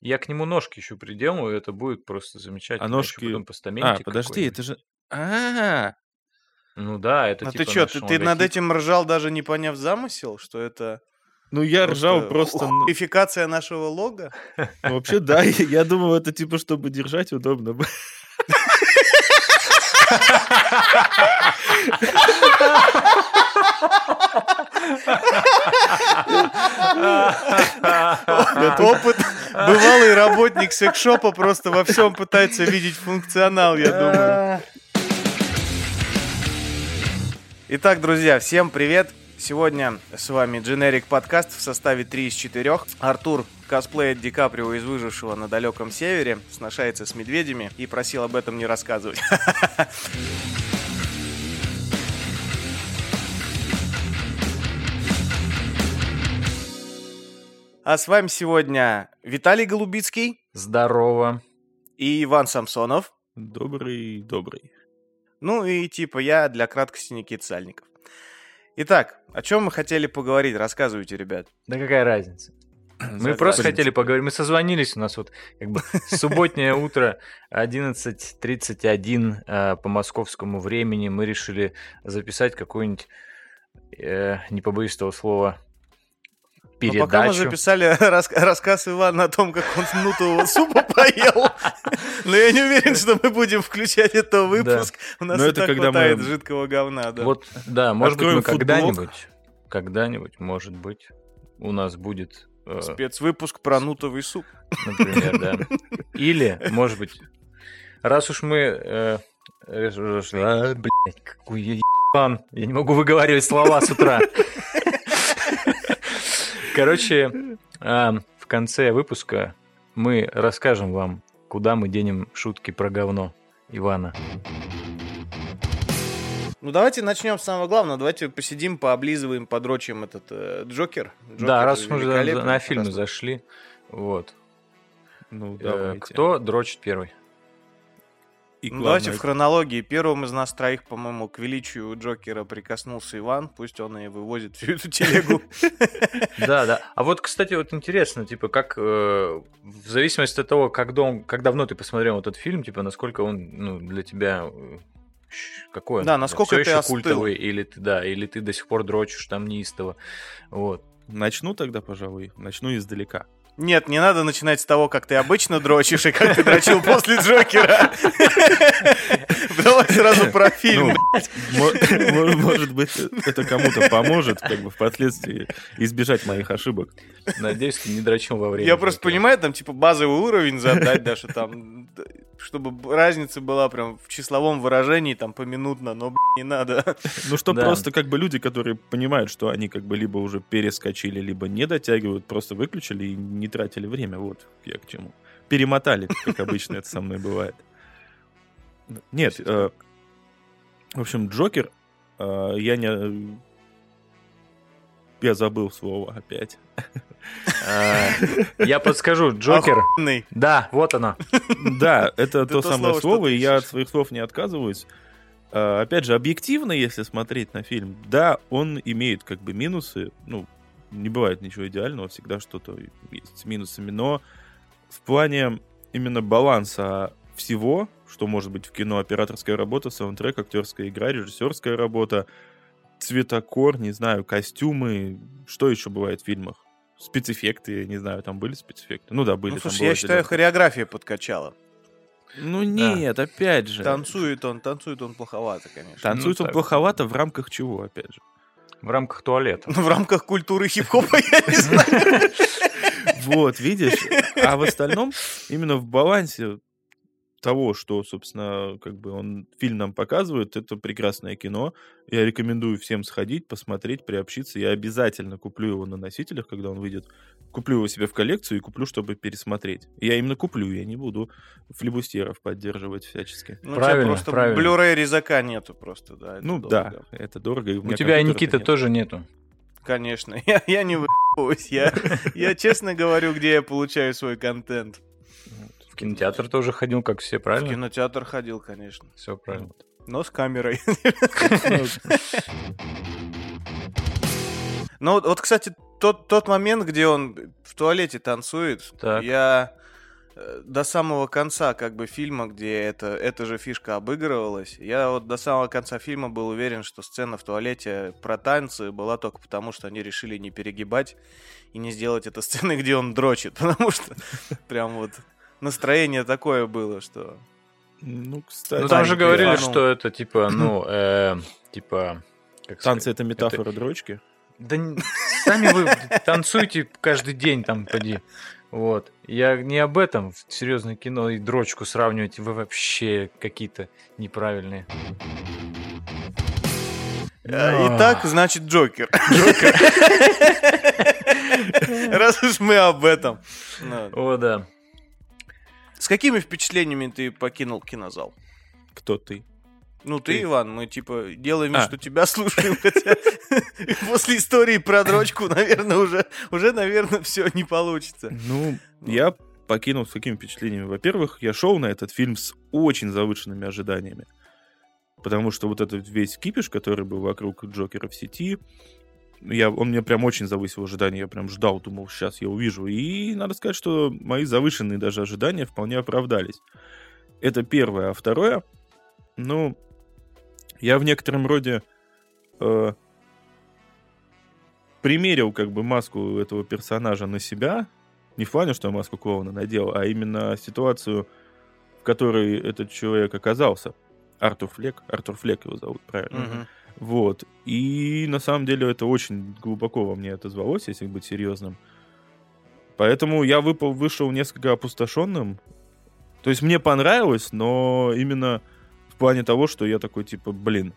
Я к нему ножки еще приделаю, это будет просто замечательно. А Еще ножки... потом А, постаментик подожди, это какой-нибудь. же... А, Ну да, это А ты типа что, наш ты, ты над этим ржал, даже не поняв замысел, что это ну я ржал просто... ну, хуификация нашего лога? ну, Вообще, да, я я думал, это типа, чтобы держать удобно. было. Опыт. Бывалый работник секшопа просто во всем пытается видеть функционал, я думаю. Итак, друзья, всем привет. Сегодня с вами Generic подкаст в составе 3 из 4. Артур косплеит Ди Каприо из «Выжившего на далеком севере», сношается с медведями и просил об этом не рассказывать. А с вами сегодня Виталий Голубицкий Здорово. и Иван Самсонов. Добрый, добрый. Ну и типа я для краткости Никит Сальников. Итак, о чем мы хотели поговорить? Рассказывайте, ребят. Да какая разница? Мы За- просто хотели поговорить, мы созвонились, у нас вот как бы субботнее утро, 11.31 э, по московскому времени, мы решили записать какую-нибудь, э, не побоюсь этого слова, Но Ну, пока мы передачу. записали рас- рассказ Ивана о том, как он нутового супа поел, но я не уверен, что мы будем включать это выпуск. У нас Но и это так хватает жидкого говна, да. Вот, да, может быть, мы когда-нибудь, когда-нибудь, может быть, у нас будет, э, Спецвыпуск про нутовый суп. например, да. Или, может быть, раз уж мы... э, а, блядь, какой я ебан, я не могу выговаривать слова с утра. Короче, а, в конце выпуска мы расскажем вам, куда мы денем шутки про говно Ивана. Ну давайте начнем с самого главного. Давайте посидим, пооблизываем, подрочим этот э, Джокер. Джокер Да, раз мы уже на фильмы Раз- зашли, вот. Ну, Э, давайте. Кто дрочит первый? И Ну, давайте главное, в хронологии. Первым из нас троих, по-моему, к величию Джокера прикоснулся Иван. Пусть он и вывозит всю эту телегу. Да, да. А вот, кстати, вот интересно, типа, как э, в зависимости от того, как, давно ты посмотрел этот фильм, типа, насколько он ну, для тебя э, какой он? Да, насколько ты остыл. культовый, или ты, да, или ты до сих пор дрочишь там неистово. Вот. Начну тогда, пожалуй. Начну издалека. Нет, не надо начинать с того, как ты обычно дрочишь и как ты дрочил после Джокера. Давай сразу про фильм. Ну, мо- мо- может быть, это кому-то поможет, как бы впоследствии избежать моих ошибок. Надеюсь, ты не дрочил во время. Я просто понимаю, там, типа, базовый уровень задать, да, что там, чтобы разница была прям в числовом выражении, там, поминутно, но, блин, не надо. Ну, что Да. просто как бы люди, которые понимают, что они как бы либо уже перескочили, либо не дотягивают, просто выключили и не тратили время. Вот я к чему. Перемотали, как обычно это со мной бывает. Нет, э, в общем, Джокер, э, я не... Я забыл слово опять. А, Я подскажу, Джокер. Да, вот оно. Да, это то самое слово, и я от своих слов не отказываюсь. А, Опять же, объективно, если смотреть на фильм, да, он имеет как бы минусы, ну, не бывает ничего идеального, всегда что-то есть с минусами, но в плане именно баланса всего, что может быть в кино, операторская работа, саундтрек, актерская игра, режиссерская работа, цветокор, не знаю, костюмы, что еще бывает в фильмах? Спецэффекты, я не знаю, там были спецэффекты? Ну да, были. Ну, слушай, я считаю, зелёнка. хореография подкачала. Ну нет, опять же. Танцует он, танцует он плоховато, конечно. Танцует Ну, он так. плоховато в рамках чего, опять же. В рамках туалета. Ну, в рамках культуры хип-хопа я не знаю. Вот, видишь? А в остальном, именно в балансе того, что, собственно, как бы он фильм нам показывает, это прекрасное кино. Я рекомендую всем сходить, посмотреть, приобщиться. Я обязательно куплю его на носителях, когда он выйдет. Куплю его себе в коллекцию и куплю, чтобы пересмотреть. Я именно куплю, я не буду флибустеров поддерживать всячески. Ну, у тебя Правильно, просто правильно. Blu-ray резака нету просто, да. Ну долго. да, это дорого. и У меня тебя Никита нет. тоже нету. Конечно. Я, я не выебываюсь. Я, я честно говорю, где я получаю свой контент. В кинотеатр тоже ходил, как все, В правильно? кинотеатр ходил, конечно. Все правильно. Но с камерой. Ну, вот, кстати, тот, тот момент, где он в туалете танцует, Так. я э, до самого конца как бы фильма, где это, эта же фишка обыгрывалась, я вот до самого конца фильма был уверен, что сцена в туалете про танцы была только потому, что они решили не перегибать и не сделать это сценой, где он дрочит, потому что прям вот настроение такое было, что... Ну, кстати... Ну, там же говорили, ну. что это, типа, ну, э, типа... как Танцы — сказать, это метафора дрочки? Да сами вы танцуйте каждый день там, поди. Вот. Я не об этом. Серьезное кино и дрочку сравнивать вы вообще какие-то неправильные. Э, Итак, значит, Джокер. Раз уж мы об этом. О, да. С какими впечатлениями ты покинул кинозал? Кто ты? Ну, ты, Ты. Иван, мы типа делаем А. что тебя слушаем, хотя после истории про дрочку, наверное, уже, уже, наверное, все не получится. Ну, я покинул с какими впечатлениями? Во-первых, я шел на этот фильм с очень завышенными ожиданиями. Потому что вот этот весь кипиш, который был вокруг Джокера в сети, я, он мне прям очень завысил ожидания. Я прям ждал, думал, сейчас я увижу. И надо сказать, что мои завышенные даже ожидания вполне оправдались. Это первое. А второе, ну, я в некотором роде э, примерил как бы маску этого персонажа на себя. Не в плане, что я маску клоуна надел, а именно ситуацию, в которой этот человек оказался. Артур Флек. Артур Флек его зовут, правильно? Мгм. Вот. И на самом деле это очень глубоко во мне отозвалось, если быть серьезным. Поэтому я выпал, вышел несколько опустошенным. То есть мне понравилось, но именно в плане того, что я такой, типа, блин,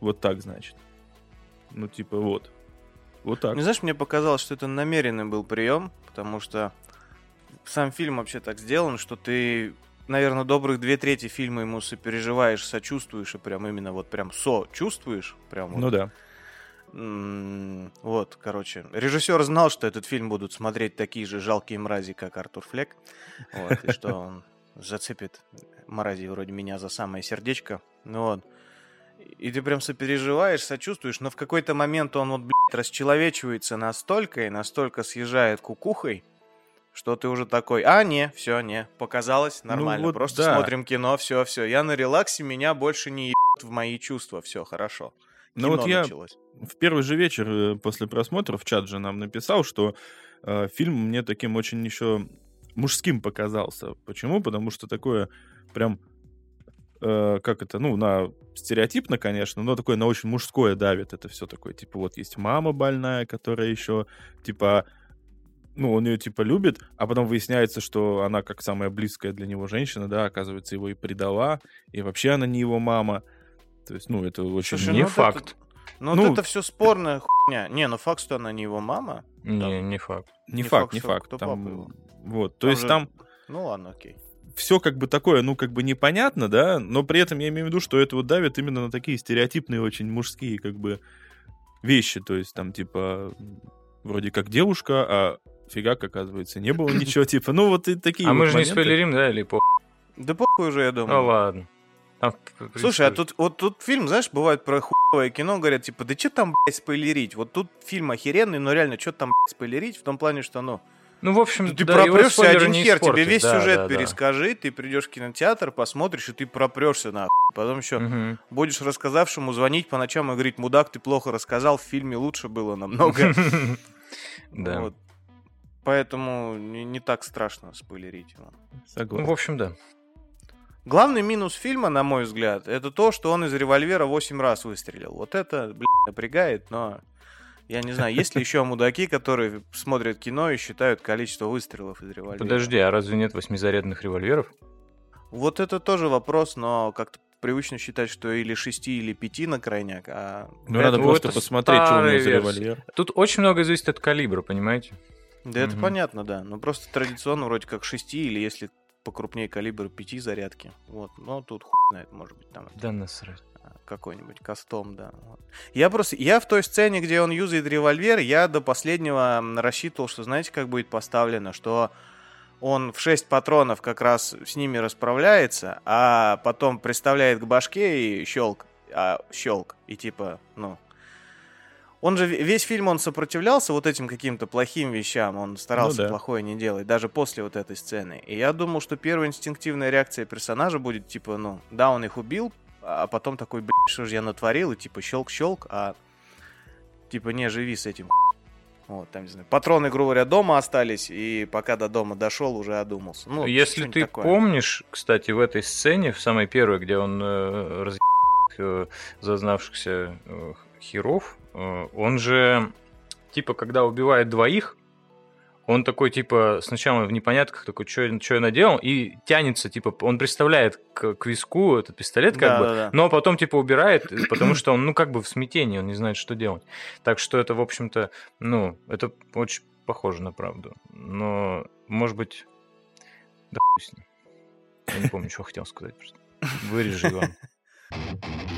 вот так, значит. Ну, типа, вот. Вот так. Ну, знаешь, мне показалось, что это намеренный был прием, потому что сам фильм вообще так сделан, что ты, наверное, добрых две трети фильма ему сопереживаешь, сочувствуешь и прям именно вот прям со-чувствуешь. Прям вот. Ну да. Вот, короче, режиссер знал, что этот фильм будут смотреть такие же жалкие мрази, как Артур Флек, вот, и что он зацепит мрази вроде меня за самое сердечко, ну вот. И ты прям сопереживаешь, сочувствуешь, но в какой-то момент он вот, блядь, расчеловечивается настолько и настолько съезжает кукухой, что ты уже такой, а, не, все, не, показалось, нормально, Ну вот просто да. смотрим кино, все, все, я на релаксе, меня больше не ебет в мои чувства, все, хорошо. Ну вот я началось. в первый же вечер э, после просмотра в чат же нам написал, что э, фильм мне таким очень еще мужским показался. Почему? Потому что такое прям э, как это, ну, на стереотипно, конечно, но такое на очень мужское давит. Это все такое, типа, вот есть мама больная, которая еще, типа, ну, он ее, типа, любит, а потом выясняется, что она, как самая близкая для него женщина, да, оказывается, его и предала, и вообще она не его мама. То есть, ну, это очень... Слушай, Не ну факт. это- ну, Ну- вот это все спорная хуйня. Не, ну факт, что она не его мама. Не, не факт. Не, Не факт, факт, не факт. кто Там, папа его. Вот, то Там есть же- там Ну ладно, окей. все как бы такое, ну, как бы непонятно, да, но при этом я имею в виду, что это вот давит именно на такие стереотипные, очень мужские, как бы, вещи, то есть там, типа, вроде как девушка, а фигак, оказывается, не было ничего, типа, ну, вот и такие А мы вот же не моменты. спойлерим, да, или по... Да похуй уже, я думаю. Ну ладно. Там, Слушай, а тут вот тут фильм, знаешь, бывает про хуевое кино, говорят, типа, да что там, блядь, спойлерить? Вот тут фильм охеренный, но реально, что там, блядь, спойлерить? В том плане, что, ну, Ну, в общем, ты да, пропрешься один не хер, тебе испортят. весь Да, сюжет да, да. перескажи, ты придешь в кинотеатр, посмотришь, и ты пропрешься нахуй. Потом еще Мгм. будешь рассказавшему звонить по ночам и говорить, мудак, ты плохо рассказал, в фильме лучше было намного. Да. Вот. Поэтому не, не так страшно спойлерить его. Ну, Согласен. в общем, да. Главный минус фильма, на мой взгляд, это то, что он из револьвера 8 раз выстрелил. Вот это, блядь, напрягает, но я не знаю, есть ли еще мудаки, которые смотрят кино и считают количество выстрелов из револьвера. Подожди, а разве нет восьмизарядных револьверов? Вот это тоже вопрос, но как-то привычно считать, что или 6, или 5 на крайняк, а... Ну, надо просто посмотреть, что у него старые за версии. револьвер. Тут очень много зависит от калибра, понимаете? Да это Мгм. понятно, да. Но просто традиционно вроде как 6, или если покрупнее калибр 5 зарядки. Вот, но тут хуй знает, может быть, там Да насрать. какой-нибудь кастом, да. Я просто, я в той сцене, где он юзает револьвер, я до последнего рассчитывал, что знаете, как будет поставлено, что он в 6 патронов как раз с ними расправляется, а потом приставляет к башке и щелк, а, щелк, и типа, ну... Он же весь фильм он сопротивлялся вот этим каким-то плохим вещам, он старался Ну да. плохое не делать, даже после вот этой сцены. И я думал, что первая инстинктивная реакция персонажа будет типа, ну, да, он их убил, а потом такой, блин, что же я натворил, и типа щелк-щелк, а типа не живи с этим. Вот, там, не знаю, патроны, грубо говоря, дома остались, и пока до дома дошел, уже одумался. Ну, Если ты такое. помнишь, кстати, в этой сцене, в самой первой, где он э, раз э, зазнавшихся э, херов, он же, типа, когда убивает двоих, он такой, типа, сначала в непонятках такой, что я наделал, и тянется, типа, он представляет к, к виску этот пистолет, как Да, бы, да, да. но потом, типа, убирает, потому что он, ну, как бы в смятении, он не знает, что делать. Так что это, в общем-то, ну, это очень похоже на правду. Но, может быть, да хуй с ним. Я не помню, что хотел сказать просто. Вырежи, Иван.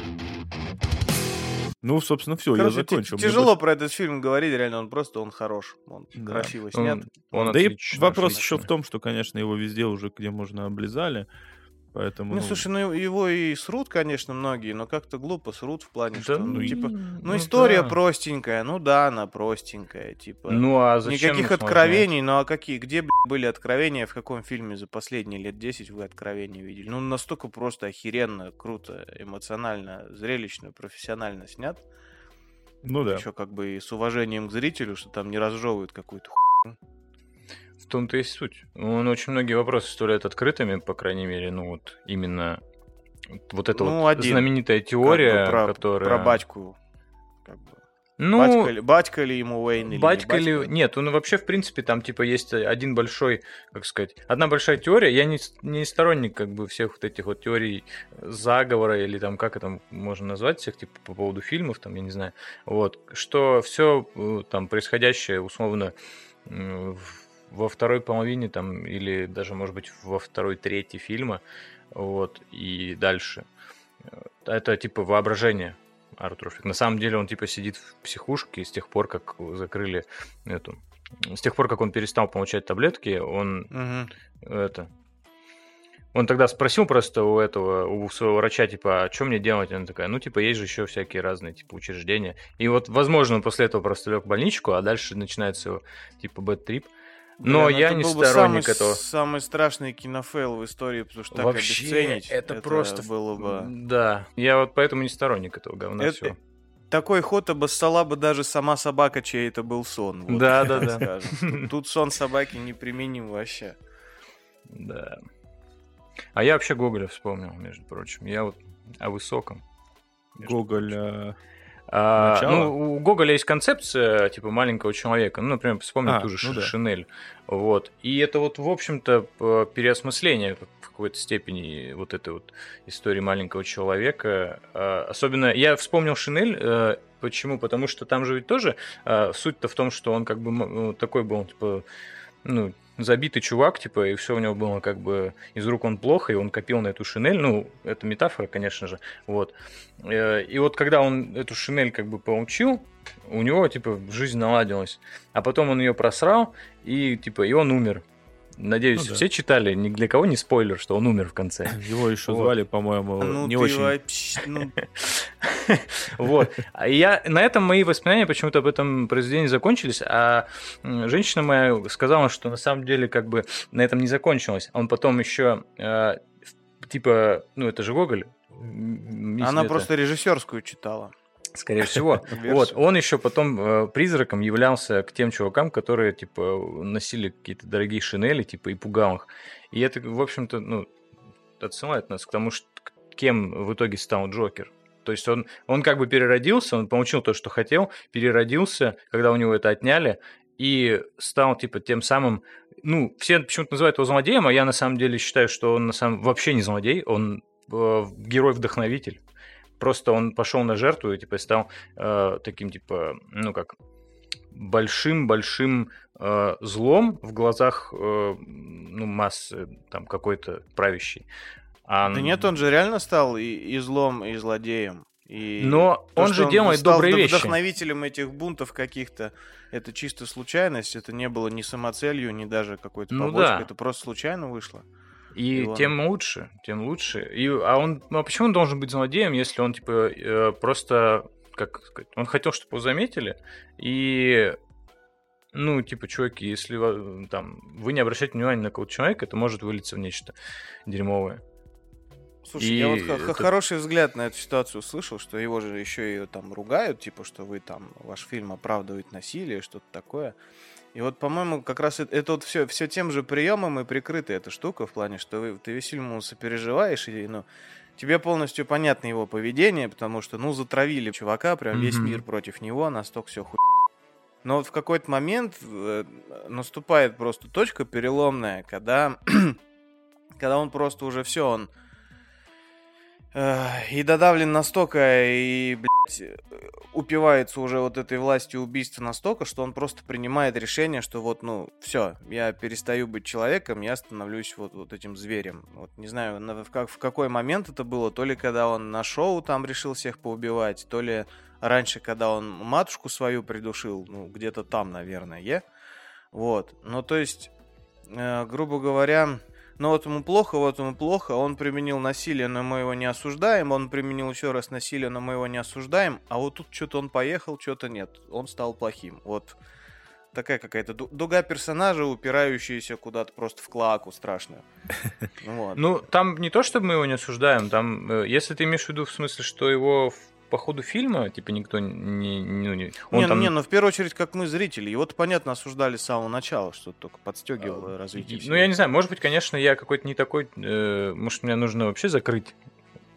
Ну, собственно, все, я Короче, закончил. ти- Мне тяжело про этот фильм говорить, реально, он просто, он хорош, он Да. красиво снят. Он, он да и вопрос отлично. еще в том, что, конечно, его везде уже где можно облизали. Поэтому. Ну, слушай, ну его и срут, конечно, многие, но как-то глупо срут в плане, Да, что, ну, ну, и- типа, ну ну, история да. простенькая, ну да, она простенькая, типа. Ну, а зачем Никаких откровений, ну а какие? Где блядь, были откровения? В каком фильме за последние лет 10 вы откровения видели? Ну, настолько просто охеренно, круто, эмоционально, зрелищно, профессионально снят. ну да. Еще как бы и с уважением к зрителю, что там не разжевывают какую-то В том-то и суть. Он очень многие вопросы оставляет открытыми, по крайней мере, ну вот именно вот эта Ну, вот один. знаменитая теория, про, которая... про батьку. Как бы. Ну, батька, ли, батька ли ему Уэйн или Батька не ли... батька? Нет, он вообще, в принципе, там, типа, есть один большой, как сказать, одна большая теория. Я не, не сторонник, как бы, всех вот этих вот теорий заговора, или там, как это можно назвать, всех, типа, по поводу фильмов, там, я не знаю. Вот, что все там происходящее, условно, в- во второй половине, там, или даже, может быть, во второй трети фильма, вот, и дальше. э, Это, типа, воображение Артур Флик. На самом деле он типа сидит в психушке с тех пор, как закрыли эту. С тех пор, как он перестал получать таблетки, он Мгм. это. Он тогда спросил просто у этого, у своего врача, типа, а что мне делать? И Она такая, ну, типа, есть же еще всякие разные, типа, учреждения. И вот, возможно, он после этого просто лег в больничку, а дальше начинается типа, bad trip. Но Блин, я это не сторонник самый, этого. Самый страшный кинофейл в истории, потому что так Вообще, обесценить, это, просто... было бы... Да, я вот поэтому не сторонник этого говна Это- всего. Такой ход обоссала бы даже сама собака, чей это был сон. вот, Да, да, да. скажем. Тут, сон собаки неприменим вообще. Да. А я вообще Гоголя вспомнил, между прочим. Я вот о высоком. Гоголь. А, ну, у Гоголя есть концепция, типа, маленького человека. Ну, например, вспомнил А, ту же ну да. Шинель. Вот. И это вот, в общем-то, переосмысление в какой-то степени вот этой вот истории маленького человека. А, Особенно я вспомнил Шинель. э, Почему? Потому что там же ведь тоже а, суть-то в том, что он как бы ну, такой был, типа, ну, забитый чувак, типа, и все у него было как бы из рук он плохо, и он копил на эту шинель. Ну, это метафора, конечно же. Вот. Э, И вот когда он эту шинель как бы получил, у него, типа, жизнь наладилась. А потом он ее просрал, и, типа, и он умер. Надеюсь, Ну да. все читали, ни для кого не спойлер, что он умер в конце. Его еще Вот. звали, по-моему, Ну не ты очень. вообще... ну, Вот. А я, на этом мои воспоминания почему-то об этом произведении закончились, а женщина моя сказала, что на самом деле как бы на этом не закончилось. Он потом еще, э, типа, ну это же Гоголь. Она это- просто режиссерскую читала. Скорее всего. Вот, он еще потом э, призраком являлся к тем чувакам, которые, типа, носили какие-то дорогие шинели, типа, и пугал их. И это, в общем-то, ну, отсылает нас к тому, что, кем в итоге стал Джокер. То есть он, он как бы переродился, он получил то, что хотел, переродился, когда у него это отняли, и стал, типа, тем самым... Ну, все почему-то называют его злодеем, а я на самом деле считаю, что он на самом вообще не злодей, он э, герой-вдохновитель. Просто он пошел на жертву и типа стал э, таким типа, ну как большим-большим э, злом в глазах э, ну, массы там какой-то правящей. А, Да нет, он же реально стал и, и злом, и злодеем. И Но то, он же делает стал добрые вещи. вдохновителем этих бунтов каких-то. Это чисто случайность, это не было ни самоцелью, ни даже какой-то Ну побочкой. да. Это просто случайно вышло. И И он- тем лучше, тем лучше. И, а он, ну, а почему он должен быть злодеем, если он типа э, просто как сказать, он хотел, чтобы его заметили, и ну, типа, чуваки, если вы, там, вы не обращаете внимания на какого-то человека, это может вылиться в нечто дерьмовое. Слушай, и я вот это... хороший взгляд на эту ситуацию услышал, что его же еще и там ругают, типа, что вы там, ваш фильм оправдывает насилие, что-то такое. И вот, по-моему, как раз это, это вот все, все тем же приемом и прикрыта эта штука в плане, что ты весь фильм сопереживаешь, и, ну, тебе полностью понятно его поведение, потому что, ну, затравили чувака, прям mm-hmm. весь мир против него, настолько все хуй. Но вот в какой-то момент э, наступает просто точка переломная, когда, когда он просто уже все, он и додавлен настолько, и, блядь, упивается уже вот этой властью убийства настолько, что он просто принимает решение, что вот, ну, все, я перестаю быть человеком, я становлюсь вот, вот этим зверем. Вот не знаю, в, как, в какой момент это было, то ли когда он на шоу там решил всех поубивать, то ли раньше, когда он матушку свою придушил, ну, где-то там, наверное, вот. Ну, то есть, э, грубо говоря, ну вот ему плохо, вот ему плохо, он применил насилие, но мы его не осуждаем, он применил еще раз насилие, но мы его не осуждаем, а вот тут что-то он поехал, что-то нет, он стал плохим. Вот такая какая-то дуга персонажа, упирающаяся куда-то просто в клаку страшную. Ну, там не то, чтобы мы его не осуждаем, там, э, если ты имеешь в виду в смысле, что его по ходу фильма, типа, никто не... Ну, не, он не, там... не, ну, в первую очередь, как мы, зрители. Его-то, понятно, осуждали с самого начала, что только подстегивало а, развитие. Ну, я не знаю, может быть, конечно, я какой-то не такой... Э, может, мне нужно вообще закрыть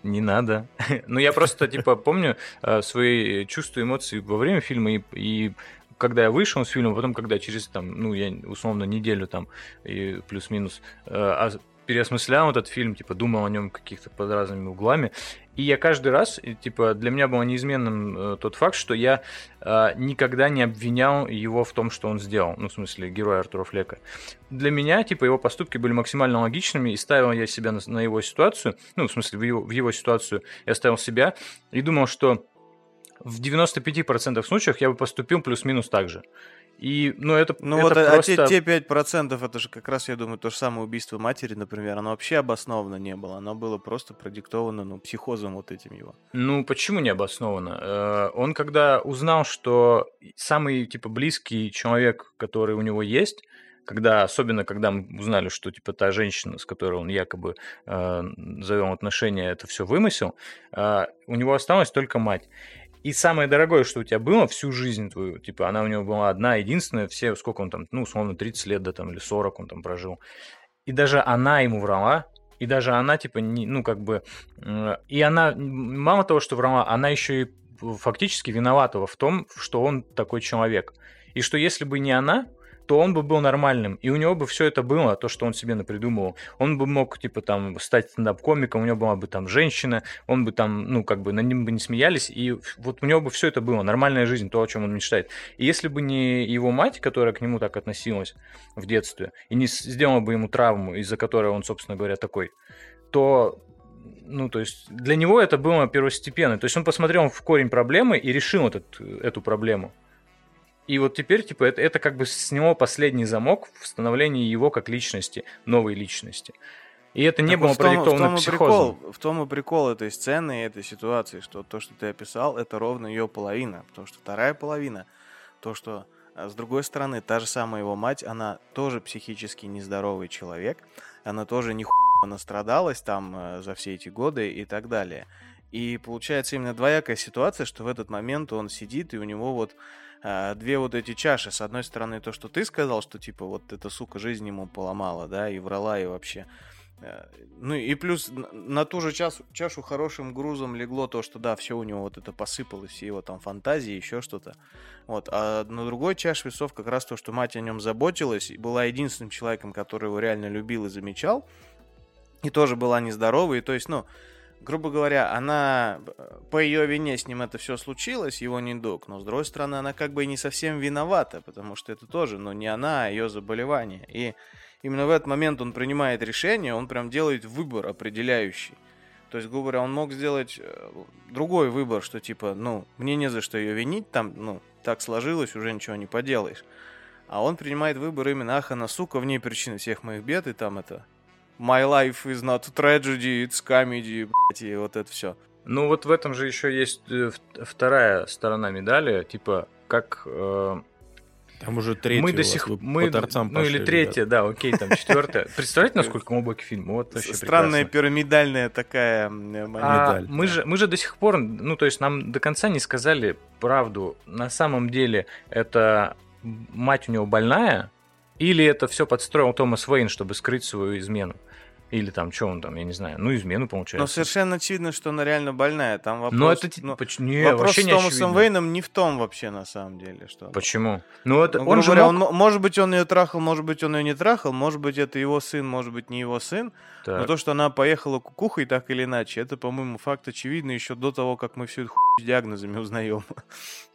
не надо. Но я просто, типа, помню э, свои чувства, эмоции во время фильма и, и когда я вышел с фильма, потом, когда через, там, ну, я условно неделю там, и плюс-минус, э, переосмыслял этот фильм, типа, думал о нем каких-то под разными углами. И я каждый раз, типа, для меня было неизменным э, тот факт, что я э, никогда не обвинял его в том, что он сделал. Ну, в смысле, героя Артура Флека. Для меня, типа, его поступки были максимально логичными, и ставил я себя на, на его ситуацию, ну, в смысле, в его, в его ситуацию я ставил себя, и думал, что в 95% случаев я бы поступил плюс-минус так же. И, ну, это, ну, это вот, просто... а те, те 5%, это же как раз, я думаю, то же самое убийство матери, например, оно вообще обосновано не было. Оно было просто продиктовано, ну, психозом вот этим его. Ну, почему не обосновано? Э, он когда узнал, что самый, типа, близкий человек, который у него есть, когда, особенно когда мы узнали, что типа та женщина, с которой он якобы э, завел отношения, это все вымысел, э, у него осталась только мать. И самое дорогое, что у тебя было всю жизнь твою, типа, она у него была одна, единственная, все, сколько он там, ну, условно, 30 лет, да, там, или 40 он там прожил. И даже она ему врала, и даже она, типа, не, ну, как бы, и она, мало того, что врала, она еще и фактически виновата в том, что он такой человек. И что если бы не она, то он бы был нормальным, и у него бы все это было, то, что он себе напридумывал. Он бы мог, типа, там, стать стендап-комиком, у него была бы там женщина, он бы там, ну, как бы, на ним бы не смеялись, и вот у него бы все это было, нормальная жизнь, то, о чем он мечтает. И если бы не его мать, которая к нему так относилась в детстве, и не сделала бы ему травму, из-за которой он, собственно говоря, такой, то ну, то есть для него это было первостепенно. То есть он посмотрел в корень проблемы и решил этот, эту проблему. И вот теперь, типа, это, это как бы с него последний замок в становлении его как личности, новой личности. И это не так было вот продиктовано в том, психозом. Прикол, в том и прикол этой сцены и этой ситуации, что то, что ты описал, это ровно ее половина. Потому что вторая половина, то, что а, с другой стороны, та же самая его мать, она тоже психически нездоровый человек, она тоже не настрадалась там э, за все эти годы и так далее. И получается именно двоякая ситуация, что в этот момент он сидит, и у него вот две вот эти чаши. С одной стороны, то, что ты сказал, что типа вот эта сука жизнь ему поломала, да, и врала, и вообще. Э, ну и плюс на ту же чашу, чашу хорошим грузом легло то, что да, все у него вот это посыпалось, все его там фантазии, еще что-то. Вот. А на другой чаше весов как раз то, что мать о нем заботилась, и была единственным человеком, который его реально любил и замечал, и тоже была нездоровой, и то есть, ну, грубо говоря, она по ее вине с ним это все случилось, его недуг, но с другой стороны, она как бы и не совсем виновата, потому что это тоже, но не она, а ее заболевание. И именно в этот момент он принимает решение, он прям делает выбор определяющий. То есть, грубо говоря, он мог сделать э, другой выбор, что типа, ну, мне не за что ее винить, там, ну, так сложилось, уже ничего не поделаешь. А он принимает выбор именно, ах, она сука, в ней причина всех моих бед, и там это My life is not tragedy, it's comedy, блядь, и вот это все. Ну вот в этом же еще есть э, вторая сторона медали, типа как э, там уже третья мы до сих мы, по торцам Ну пошли, или третья, да, окей, там четвертая. Представляете, насколько глубокий фильм? Вот вообще Странная прекрасно. пирамидальная такая а, мы, же, мы же до сих пор, ну то есть нам до конца не сказали правду. На самом деле это мать у него больная, или это все подстроил Томас Уэйн, чтобы скрыть свою измену? Или там, что он там, я не знаю, ну, измену, получается. Но совершенно очевидно, что она реально больная. Там вопрос... Ну, это... Ну, не, вопрос с Томасом очевидно. Вейном не в том вообще, на самом деле. Что... Почему? Ну, это... Ну, он же говоря, мог... он, может быть, он ее трахал, может быть, он ее не трахал, может быть, это его сын, может быть, не его сын. Так. Но то, что она поехала кукухой так или иначе, это, по-моему, факт очевидный еще до того, как мы всю эту хуйню с диагнозами узнаем.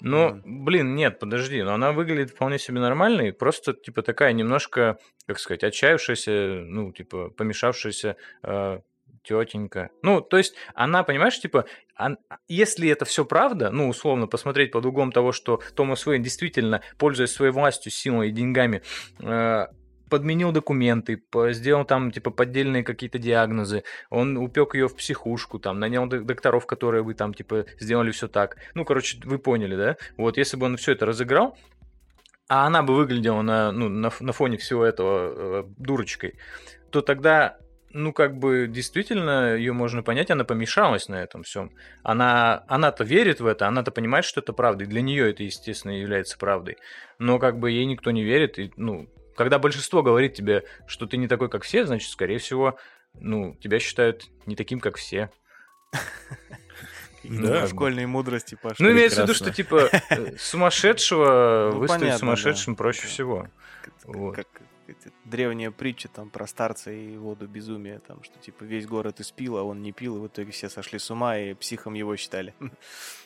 Ну, блин, нет, подожди, но она выглядит вполне себе нормальной, просто, типа, такая немножко, как сказать, отчаявшаяся, ну, типа, помешавшаяся э, тетенька. Ну, то есть она, понимаешь, типа, он, если это все правда, ну, условно, посмотреть под углом того, что Томас Уэйн действительно, пользуясь своей властью, силой и деньгами, э, подменил документы, сделал там, типа, поддельные какие-то диагнозы, он упек ее в психушку, там, нанял докторов, которые бы там, типа, сделали все так. Ну, короче, вы поняли, да? Вот, если бы он все это разыграл, а она бы выглядела на, ну, на, на фоне всего этого э, дурочкой, то тогда ну, как бы, действительно, ее можно понять, она помешалась на этом всем. Она, она-то верит в это, она-то понимает, что это правда, и для нее это, естественно, является правдой. Но, как бы, ей никто не верит, и, ну, когда большинство говорит тебе, что ты не такой, как все, значит, скорее всего, ну, тебя считают не таким, как все. Да, школьные мудрости пошли. Ну, имеется в виду, что, типа, сумасшедшего выставить сумасшедшим проще всего. Эти, древняя притча там про старца и воду безумия, там, что типа весь город испил, а он не пил, и в итоге все сошли с ума и психом его считали.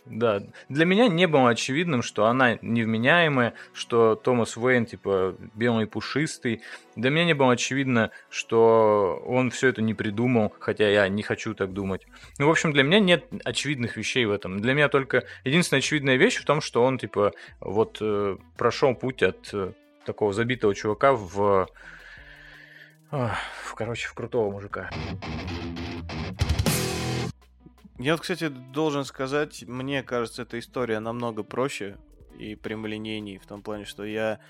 Да, для меня не было очевидным, что она невменяемая, что Томас Уэйн, типа, белый пушистый. Для меня не было очевидно, что он все это не придумал, хотя я не хочу так думать. Ну, в общем, для меня нет очевидных вещей в этом. Для меня только единственная очевидная вещь в том, что он, типа, вот э, прошел путь от э, такого забитого чувака в, в короче, в крутого мужика. Я вот, кстати, должен сказать, мне кажется, эта история намного проще и прямолинейней в том плане, что я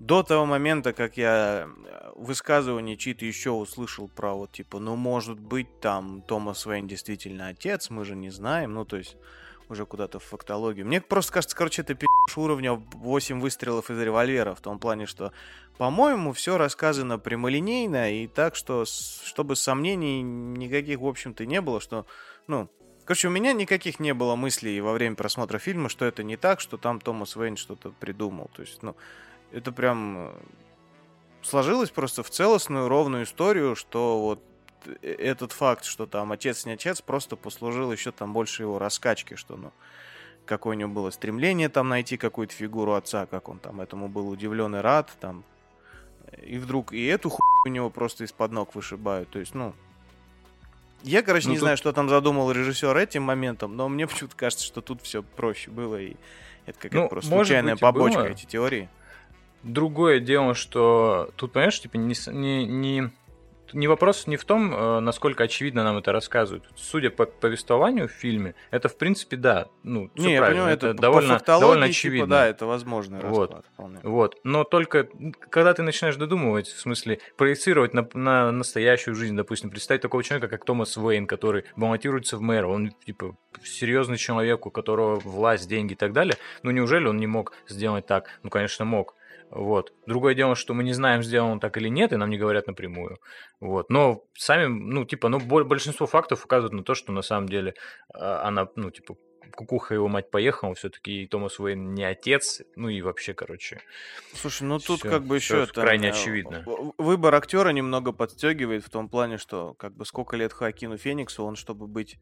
до того момента, как я высказывание чьи-то еще услышал про вот, типа, ну, может быть, там Томас Уэйн действительно отец, мы же не знаем, ну, то есть уже куда-то в фактологию. Мне просто кажется, короче, это пи*** уровня 8 выстрелов из револьвера, в том плане, что, по-моему, все рассказано прямолинейно, и так, что, чтобы сомнений никаких, в общем-то, не было, что, ну, Короче, у меня никаких не было мыслей во время просмотра фильма, что это не так, что там Томас Вейн что-то придумал. То есть, ну, это прям э, сложилось просто в целостную, ровную историю, что вот этот факт, что там отец не отец, просто послужил еще там больше его раскачки, что, ну, какое у него было стремление там найти какую-то фигуру отца, как он там этому был удивлен и рад, там. И вдруг и эту хуйню у него просто из-под ног вышибают. То есть, ну, я, короче, ну, не тут... знаю, что там задумал режиссер этим моментом, но мне почему-то кажется, что тут все проще было, и это какая-то ну, просто случайная побочка было. эти теории. Другое дело, что тут, понимаешь, типа не, не, не не вопрос не в том, э, насколько очевидно нам это рассказывают. Судя по повествованию в фильме, это в принципе да, ну все не, правильно, понимаю, это, это довольно, довольно типа, очевидно. Типа, да, это возможно. Вот, вполне. вот. Но только когда ты начинаешь додумывать, в смысле проецировать на, на настоящую жизнь, допустим, представить такого человека, как Томас Уэйн, который баллотируется в мэра, он типа серьезный человек, у которого власть, деньги и так далее. Ну неужели он не мог сделать так? Ну конечно мог. Вот. Другое дело, что мы не знаем, сделал он так или нет, и нам не говорят напрямую. Вот. Но сами, ну, типа, ну, большинство фактов указывают на то, что на самом деле а, она, ну, типа, кукуха его мать поехала, все-таки и Томас Уэйн не отец, ну и вообще, короче. Слушай, ну тут как бы еще это крайне очевидно. Выбор актера немного подстегивает в том плане, что как бы сколько лет Хоакину Фениксу, он чтобы быть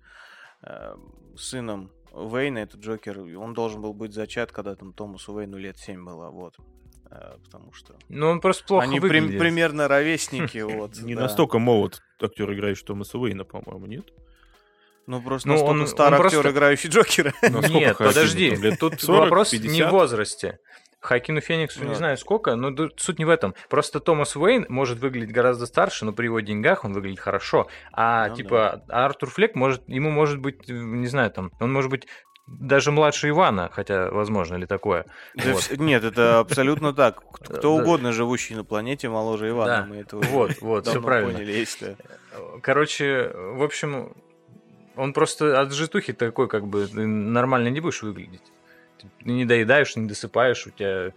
э, сыном Уэйна, этот Джокер, он должен был быть зачат, когда там Томасу Уэйну лет 7 было, вот. Э, потому что... Ну, он просто плохо Они при- примерно ровесники, вот. Не настолько молод актер, играющий Томаса Уэйна, по-моему, нет? Ну, просто ну, он старый актер, играющий Джокера. Нет, подожди, тут вопрос не в возрасте. Хакину Фениксу не Вот. знаю сколько, но суть не в этом. Просто Томас Уэйн может выглядеть гораздо старше, но при его деньгах он выглядит хорошо. А Ну типа Артур Флек может, ему может быть, не знаю, там, он может быть даже младше Ивана, хотя возможно ли такое. Вот. Нет, это абсолютно так. Кто кто угодно, живущий на планете, моложе Ивана. Да. Мы это Вот, вот, все правильно. поняли, если... Короче, в общем, он просто от житухи такой, как бы, нормально не будешь выглядеть. Ты не доедаешь, не досыпаешь, у тебя, э,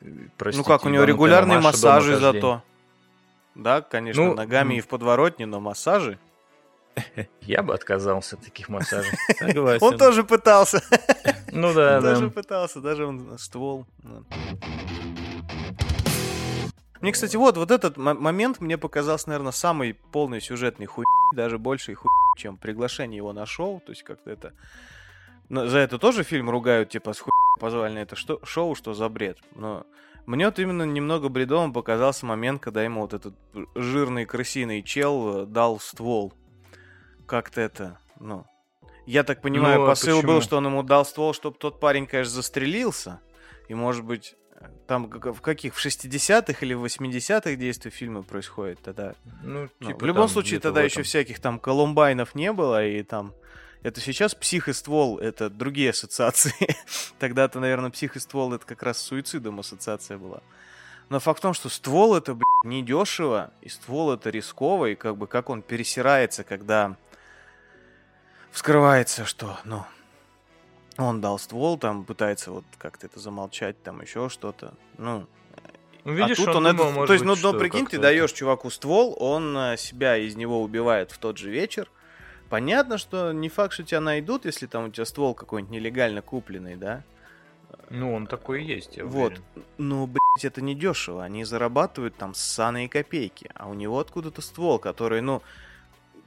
Ну простите, как, у него регулярные массажи зато. Да, конечно, Ну, ногами и в подворотне, но массажи. Я бы отказался от таких массажей. Согласен. Он тоже пытался. Ну да, Он тоже да. пытался, даже он ствол. Мне, кстати, вот, вот этот мо- момент мне показался, наверное, самый полный сюжетный хуй, даже больше хуй, чем приглашение его на шоу. То есть как-то это... Но за это тоже фильм ругают, типа, с хуй позвали на это что, шоу, что за бред. Но мне вот именно немного бредовым показался момент, когда ему вот этот жирный крысиный чел э, дал ствол. Как-то это, ну... Я так понимаю, Ну, а посыл был, почему? что он ему дал ствол, чтобы тот парень, конечно, застрелился. И, может быть, там в каких, в 60-х или в 80-х действия фильма происходит тогда? Ну, Ну, типа в любом случае, тогда еще всяких там колумбайнов не было, и там... Это сейчас псих и ствол, это другие ассоциации. Тогда-то, наверное, псих и ствол это как раз с суицидом ассоциация была. Но факт в том, что ствол это, блядь, недешево, и ствол это рисково, и как бы как он пересирается, когда вскрывается, что, ну, он дал ствол, там пытается вот как-то это замолчать, там еще что-то. Ну, Ну, видишь, а тут он, он, думал, это, может то есть, быть, ну, ну, прикинь, ты даешь чуваку ствол, он э, себя из него убивает в тот же вечер. Понятно, что не факт, что тебя найдут, если там у тебя ствол какой-нибудь нелегально купленный, да? Ну, он такой и есть, я вот. уверен. Ну, блядь, это не дешево. Они зарабатывают там ссаные копейки. А у него откуда-то ствол, который, ну,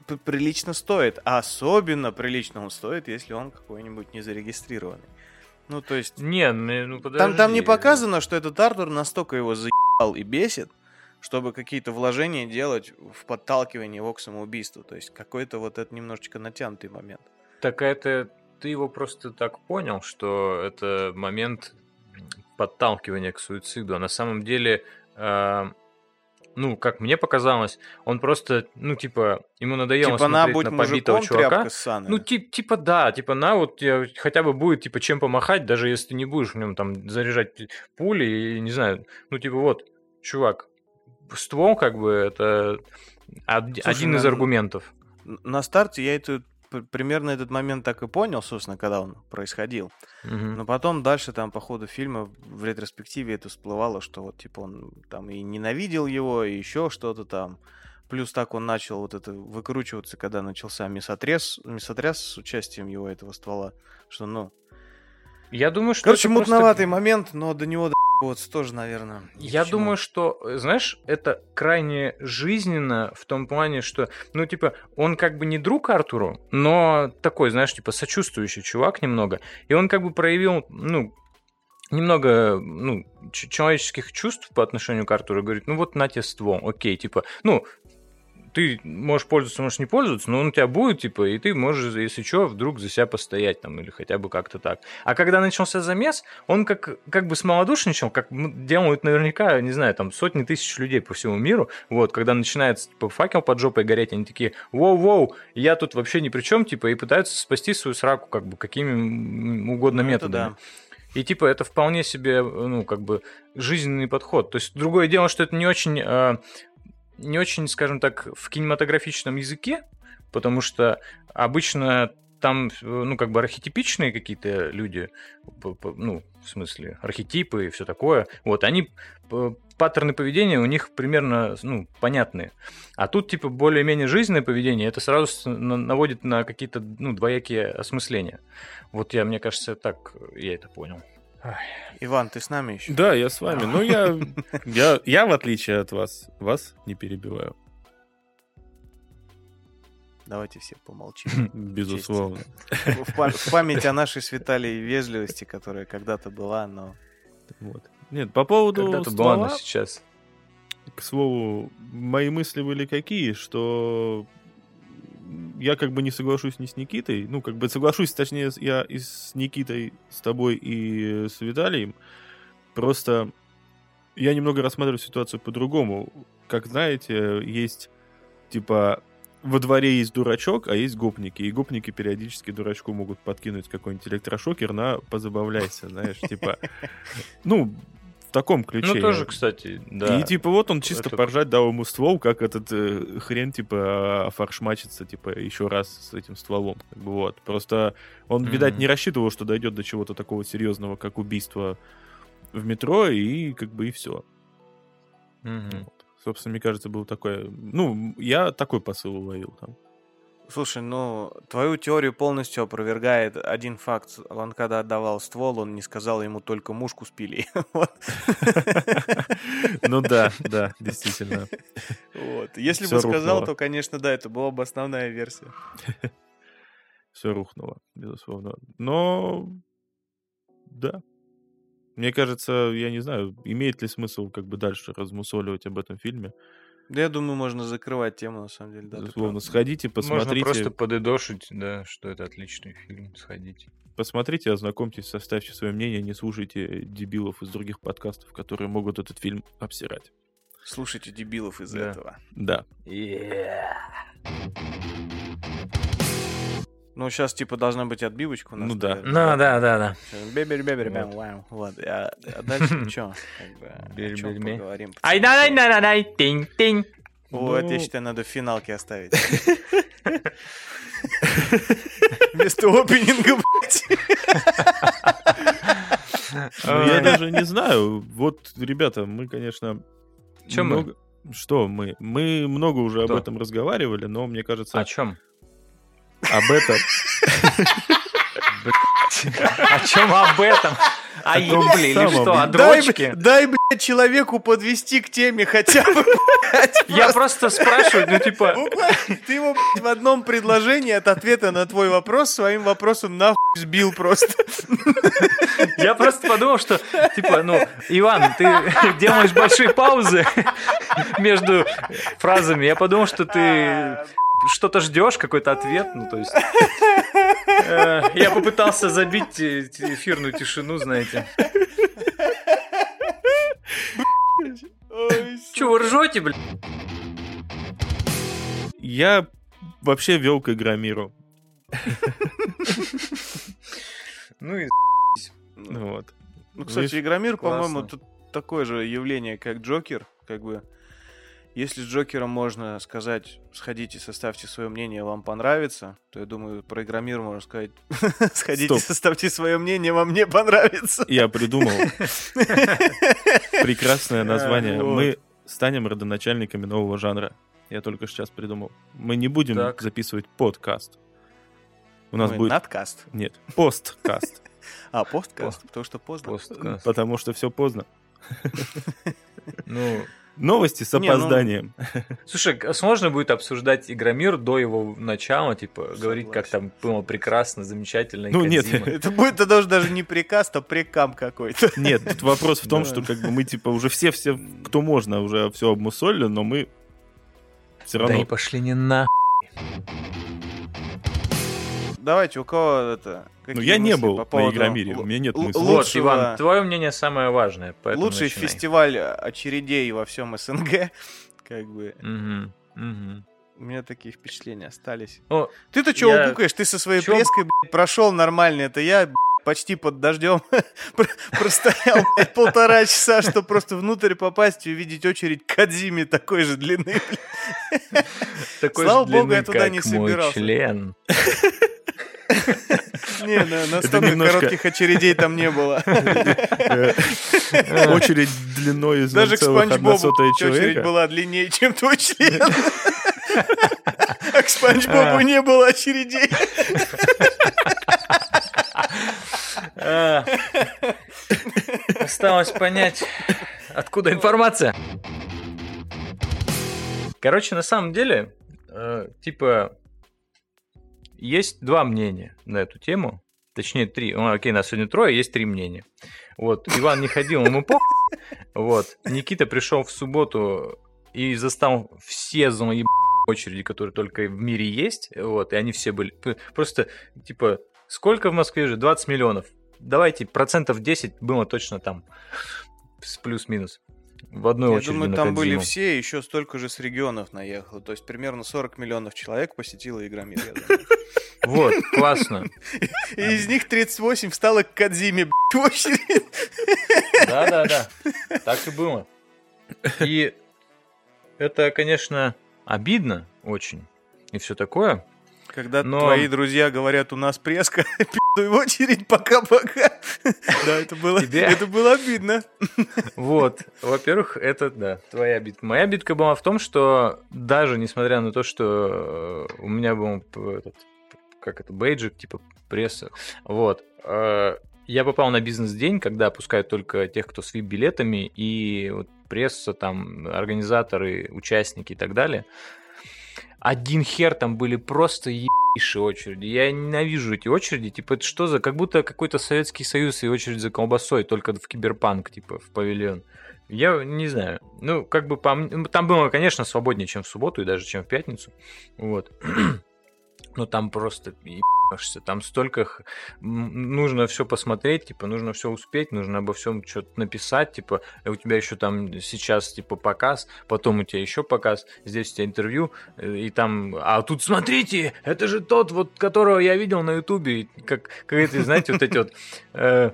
прилично стоит. А особенно прилично он стоит, если он какой-нибудь незарегистрированный. Ну, то есть... Не, ну, ну, подожди. Там, там не показано, что этот Артур настолько его заебал и бесит, чтобы какие-то вложения делать в подталкивание его к самоубийству. То есть какой-то вот это немножечко натянутый момент. Так это ты его просто так понял, что это момент подталкивания к суициду. А на самом деле, э, ну, как мне показалось, он просто, ну, типа, ему надоело типа, на, смотреть будь на побитого мужиком, чувака. Ну, тип, типа, да, типа, на, вот тебе хотя бы будет, типа, чем помахать, даже если ты не будешь в нем там заряжать пули, и не знаю, ну, типа, вот, чувак, ствол, как бы, это од- Слушай, один из на- аргументов. На старте я это п- примерно этот момент так и понял, собственно, когда он происходил. Мгм. Но потом дальше там по ходу фильма в ретроспективе это всплывало, что вот типа он там и ненавидел его, и еще что-то там. Плюс так он начал вот это выкручиваться, когда начался мясотряс, мясотряс с участием его этого ствола. Что, ну... Я думаю, что Короче, это просто- мутноватый момент, но до него вот тоже, наверное. Я чему. думаю, что, э, знаешь, это крайне жизненно в том плане, что, ну, типа, он как бы не друг Артуру, но такой, знаешь, типа, сочувствующий чувак немного. И он как бы проявил, ну, немного, ну, человеческих чувств по отношению к Артуру. Говорит, ну, вот на тебе ствол, окей, типа, ну, ты можешь пользоваться, можешь не пользоваться, но он у тебя будет, типа, и ты можешь, если что, вдруг за себя постоять там, или хотя бы как-то так. А когда начался замес, он как, как бы смолодушничал, как делают наверняка, не знаю, там сотни тысяч людей по всему миру, вот, когда начинается, типа, факел под жопой гореть, они такие, воу-воу, я тут вообще ни при чем, типа, и пытаются спасти свою сраку, как бы, какими угодно Ну, методами. да. И типа это вполне себе, ну, как бы жизненный подход. То есть другое дело, что это не очень, э, не очень, скажем так, в кинематографичном языке, потому что обычно там, э, ну, как бы архетипичные какие-то люди, ну, в смысле, архетипы и все такое, вот, они, п- паттерны поведения у них примерно, ну, понятные. А тут, типа, более-менее жизненное поведение, это сразу наводит на какие-то, ну, двоякие осмысления. Вот я, мне кажется, так я это понял. Иван, ты с нами еще? Да, я с вами. Ну, я, я, я, в отличие от вас, вас не перебиваю. Давайте все помолчим. Безусловно. В па- в память о нашей святалей вежливости, которая когда-то была, но... Вот. Нет, по поводу Когда-то была, но ствола, сейчас. к слову, мои мысли были какие, что я как бы не соглашусь ни с Никитой, ну, как бы соглашусь, точнее, я и с Никитой, с тобой и с Виталием, Просто я немного рассматриваю ситуацию по-другому. Как знаете, есть типа во дворе есть дурачок, а есть гопники. И гопники периодически дурачку могут подкинуть какой-нибудь электрошокер на позабавляйся, знаешь, типа... Ну, таком ключе. Ну, тоже, кстати, да. И типа вот он чисто Это- поржать дал ему ствол, как этот э, хрен типа фаршмачится типа еще раз с этим стволом. Как бы, вот. Просто он, видать, Мгм. не рассчитывал, что дойдет до чего-то такого серьезного, как убийство в метро, и как бы и все. Мгм. Собственно, мне кажется, был такой... Ну, я такой посыл уловил там. Слушай, ну, твою теорию полностью опровергает один факт. Он когда отдавал ствол, он не сказал ему только мушку спили. Ну да, да, действительно. Вот. Если бы сказал, то, конечно, да, это была бы основная версия. Все рухнуло, безусловно. Но... Да. Мне кажется, я не знаю, имеет ли смысл как бы дальше размусоливать об этом фильме. Да я думаю, можно закрывать тему, на самом деле. Да, Безусловно, сходите, Можно посмотрите, просто подытошить, да, что это отличный фильм, сходите. посмотрите, ознакомьтесь, составьте свое мнение, не слушайте дебилов из других подкастов, которые могут этот фильм обсирать. Слушайте дебилов из Да. этого. Да. Ну, сейчас, типа, должна быть отбивочка у нас. Ну да. Ну, да, да, да. Бебер, бебер, вау. Вот. А дальше что? Как бы, о бери. поговорим? Ай, на, на, на, на, тинь, тинь. О, это, я Ну. считаю, надо в финалке оставить. Вместо опенинга, блядь. Ну, я даже не знаю. Вот, ребята, мы, конечно... Чё мы? Что мы? Мы много уже об этом разговаривали, но мне кажется, О чем? Об этом... О чем об этом? А, блин, или что, о дрочке? дай, блядь, человеку подвести к теме хотя бы. Я просто спрашиваю, ну, типа, ты его в одном предложении от ответа на твой вопрос своим вопросом нахуй сбил просто. я просто подумал, что, типа, ну, Иван, ты делаешь большие паузы между фразами. Я подумал, что ты что-то ждешь, какой-то ответ, ну, то есть... э, Я попытался забить эфирную тишину, знаете. Че, вы ржете, блин? Я вообще вел к Игромиру. Ну и Ну Вот. Ну, кстати, Игромир, по-моему, тут такое же явление, как Джокер, как бы. Если с Джокером можно сказать, сходите, составьте свое мнение, вам понравится, то я думаю, про Игромир можно сказать, сходите, Стоп. составьте свое мнение, вам не понравится. Я придумал прекрасное название. Мы станем родоначальниками нового жанра. Я только сейчас придумал. Мы не будем Так. записывать подкаст. У нас будет... Надкаст. Нет, посткаст. А, посткаст, потому что поздно. Посткаст. Потому что все поздно. Ну, Новости с Не, ну, опозданием. Слушай, а сложно будет обсуждать Игромир до его начала, типа, говорить, как там было прекрасно, замечательно. Ну, нет. Это будет тогда уже даже не прикаст, а прикам какой-то. Нет, тут вопрос в том, Да. что как бы мы типа уже все-все, кто можно, уже все обмусолили, но мы все Да и равно... пошли не на. Давайте, у кого это... Ну, я не мысли был по на поводу Игромире, у меня нет Вот, лучшего- Иван, твое мнение самое важное, поэтому Лучший начинай. фестиваль очередей во всем СНГ. Как бы, Мгм, мгм. у меня такие впечатления остались. О, Ты-то чего Я- гукаешь? Ты со своей Чё? преской, блядь, прошел нормально. Это я, блядь, почти под дождем про- простоял полтора часа, чтобы просто внутрь попасть и увидеть очередь к Кадзиме такой же длины. такой Слава же богу, длины, я туда не собирался. член. Не, на- настолько немножко- коротких очередей там не было. Очередь длиной из Даже к Спанч 0,1 Бобу очередь была длиннее, чем твой член. А к Спанч Бобу не было очередей. А, Осталось понять, откуда информация. Короче, на самом деле, э, типа, есть два мнения на эту тему. Точнее, три. Ну, окей, нас сегодня трое, есть три мнения. Вот, Иван не ходил, ему по. Вот, Никита пришел в субботу и застал все заеб очереди, которые только в мире есть. Вот, и они все были. Просто, типа, сколько в Москве же? 20 миллионов. давайте процентов 10 было точно там. С плюс-минус. В одной Я очереди думаю, на там были Кодзиму. все, еще столько же с регионов наехало. То есть примерно 40 миллионов человек посетило Игромир. я думаю. Вот, классно. И из них 38 встало к Кадзиме, в очередь. Да-да-да, так и было. И это, конечно, обидно очень. И все такое. Когда Но- твои друзья говорят, у нас преска, пи***й в очередь, пока-пока. Да, это было, это было обидно. Вот, во-первых, это, да, твоя битка. Моя битка была в том, что даже несмотря на то, что э, у меня был этот, как это, бейджик, типа пресса, вот, э, я попал на бизнес-день, когда пускают только тех, кто с VIP-билетами, и вот пресса, там, организаторы, участники и так далее. Один хер там были просто ебейшие очереди. Я ненавижу эти очереди. Типа, это что за... Как будто какой-то Советский Союз и очередь за колбасой, только в киберпанк, типа, в павильон. Я не знаю. Ну, как бы по Там было, конечно, свободнее, чем в субботу и даже чем в пятницу. Вот. Но там просто ебашься. Там столько нужно все посмотреть, типа, нужно все успеть, нужно обо всем что-то написать, типа, и у тебя еще там сейчас, типа, показ, потом у тебя еще показ, здесь у тебя интервью, э, и там, а тут смотрите, это же тот, вот, которого я видел на Ютубе, как, как это, знаете, вот эти вот э,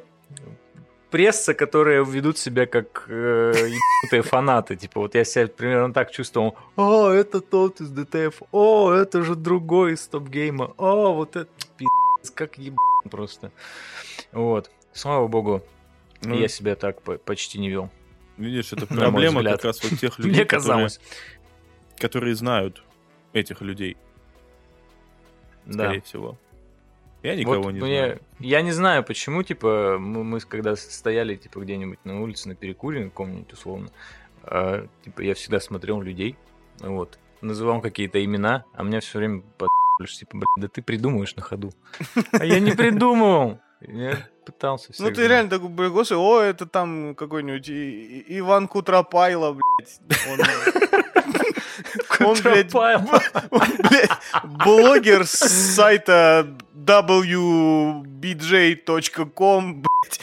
пресса, которые ведут себя как э, ебанутые фанаты. Типа, вот я себя примерно так чувствовал. О, это тот из DTF. О, это же другой из StopGame а. О, вот это пиздец, как ебан просто. Вот. Слава богу, Ну, я себя так по- почти не вел. Видишь, это проблема как раз вот тех людей, Мне которые, казалось. которые знают этих людей, Да. скорее всего. Я никого Вот не мне- знаю. Я не знаю, почему, типа, мы, мы когда стояли, типа, где-нибудь на улице, на перекуре, на каком-нибудь, условно, а, типа, я всегда смотрел людей, вот, называл какие-то имена, а меня все время под***лишь, типа, блин, да ты придумываешь на ходу. А я не придумывал. Я пытался. Ну ты реально такой, господи, о, это там какой-нибудь Иван Кутропайло, блядь. Он, блядь, Кутропайло. он, блядь, блогер с сайта wbj.com, блядь.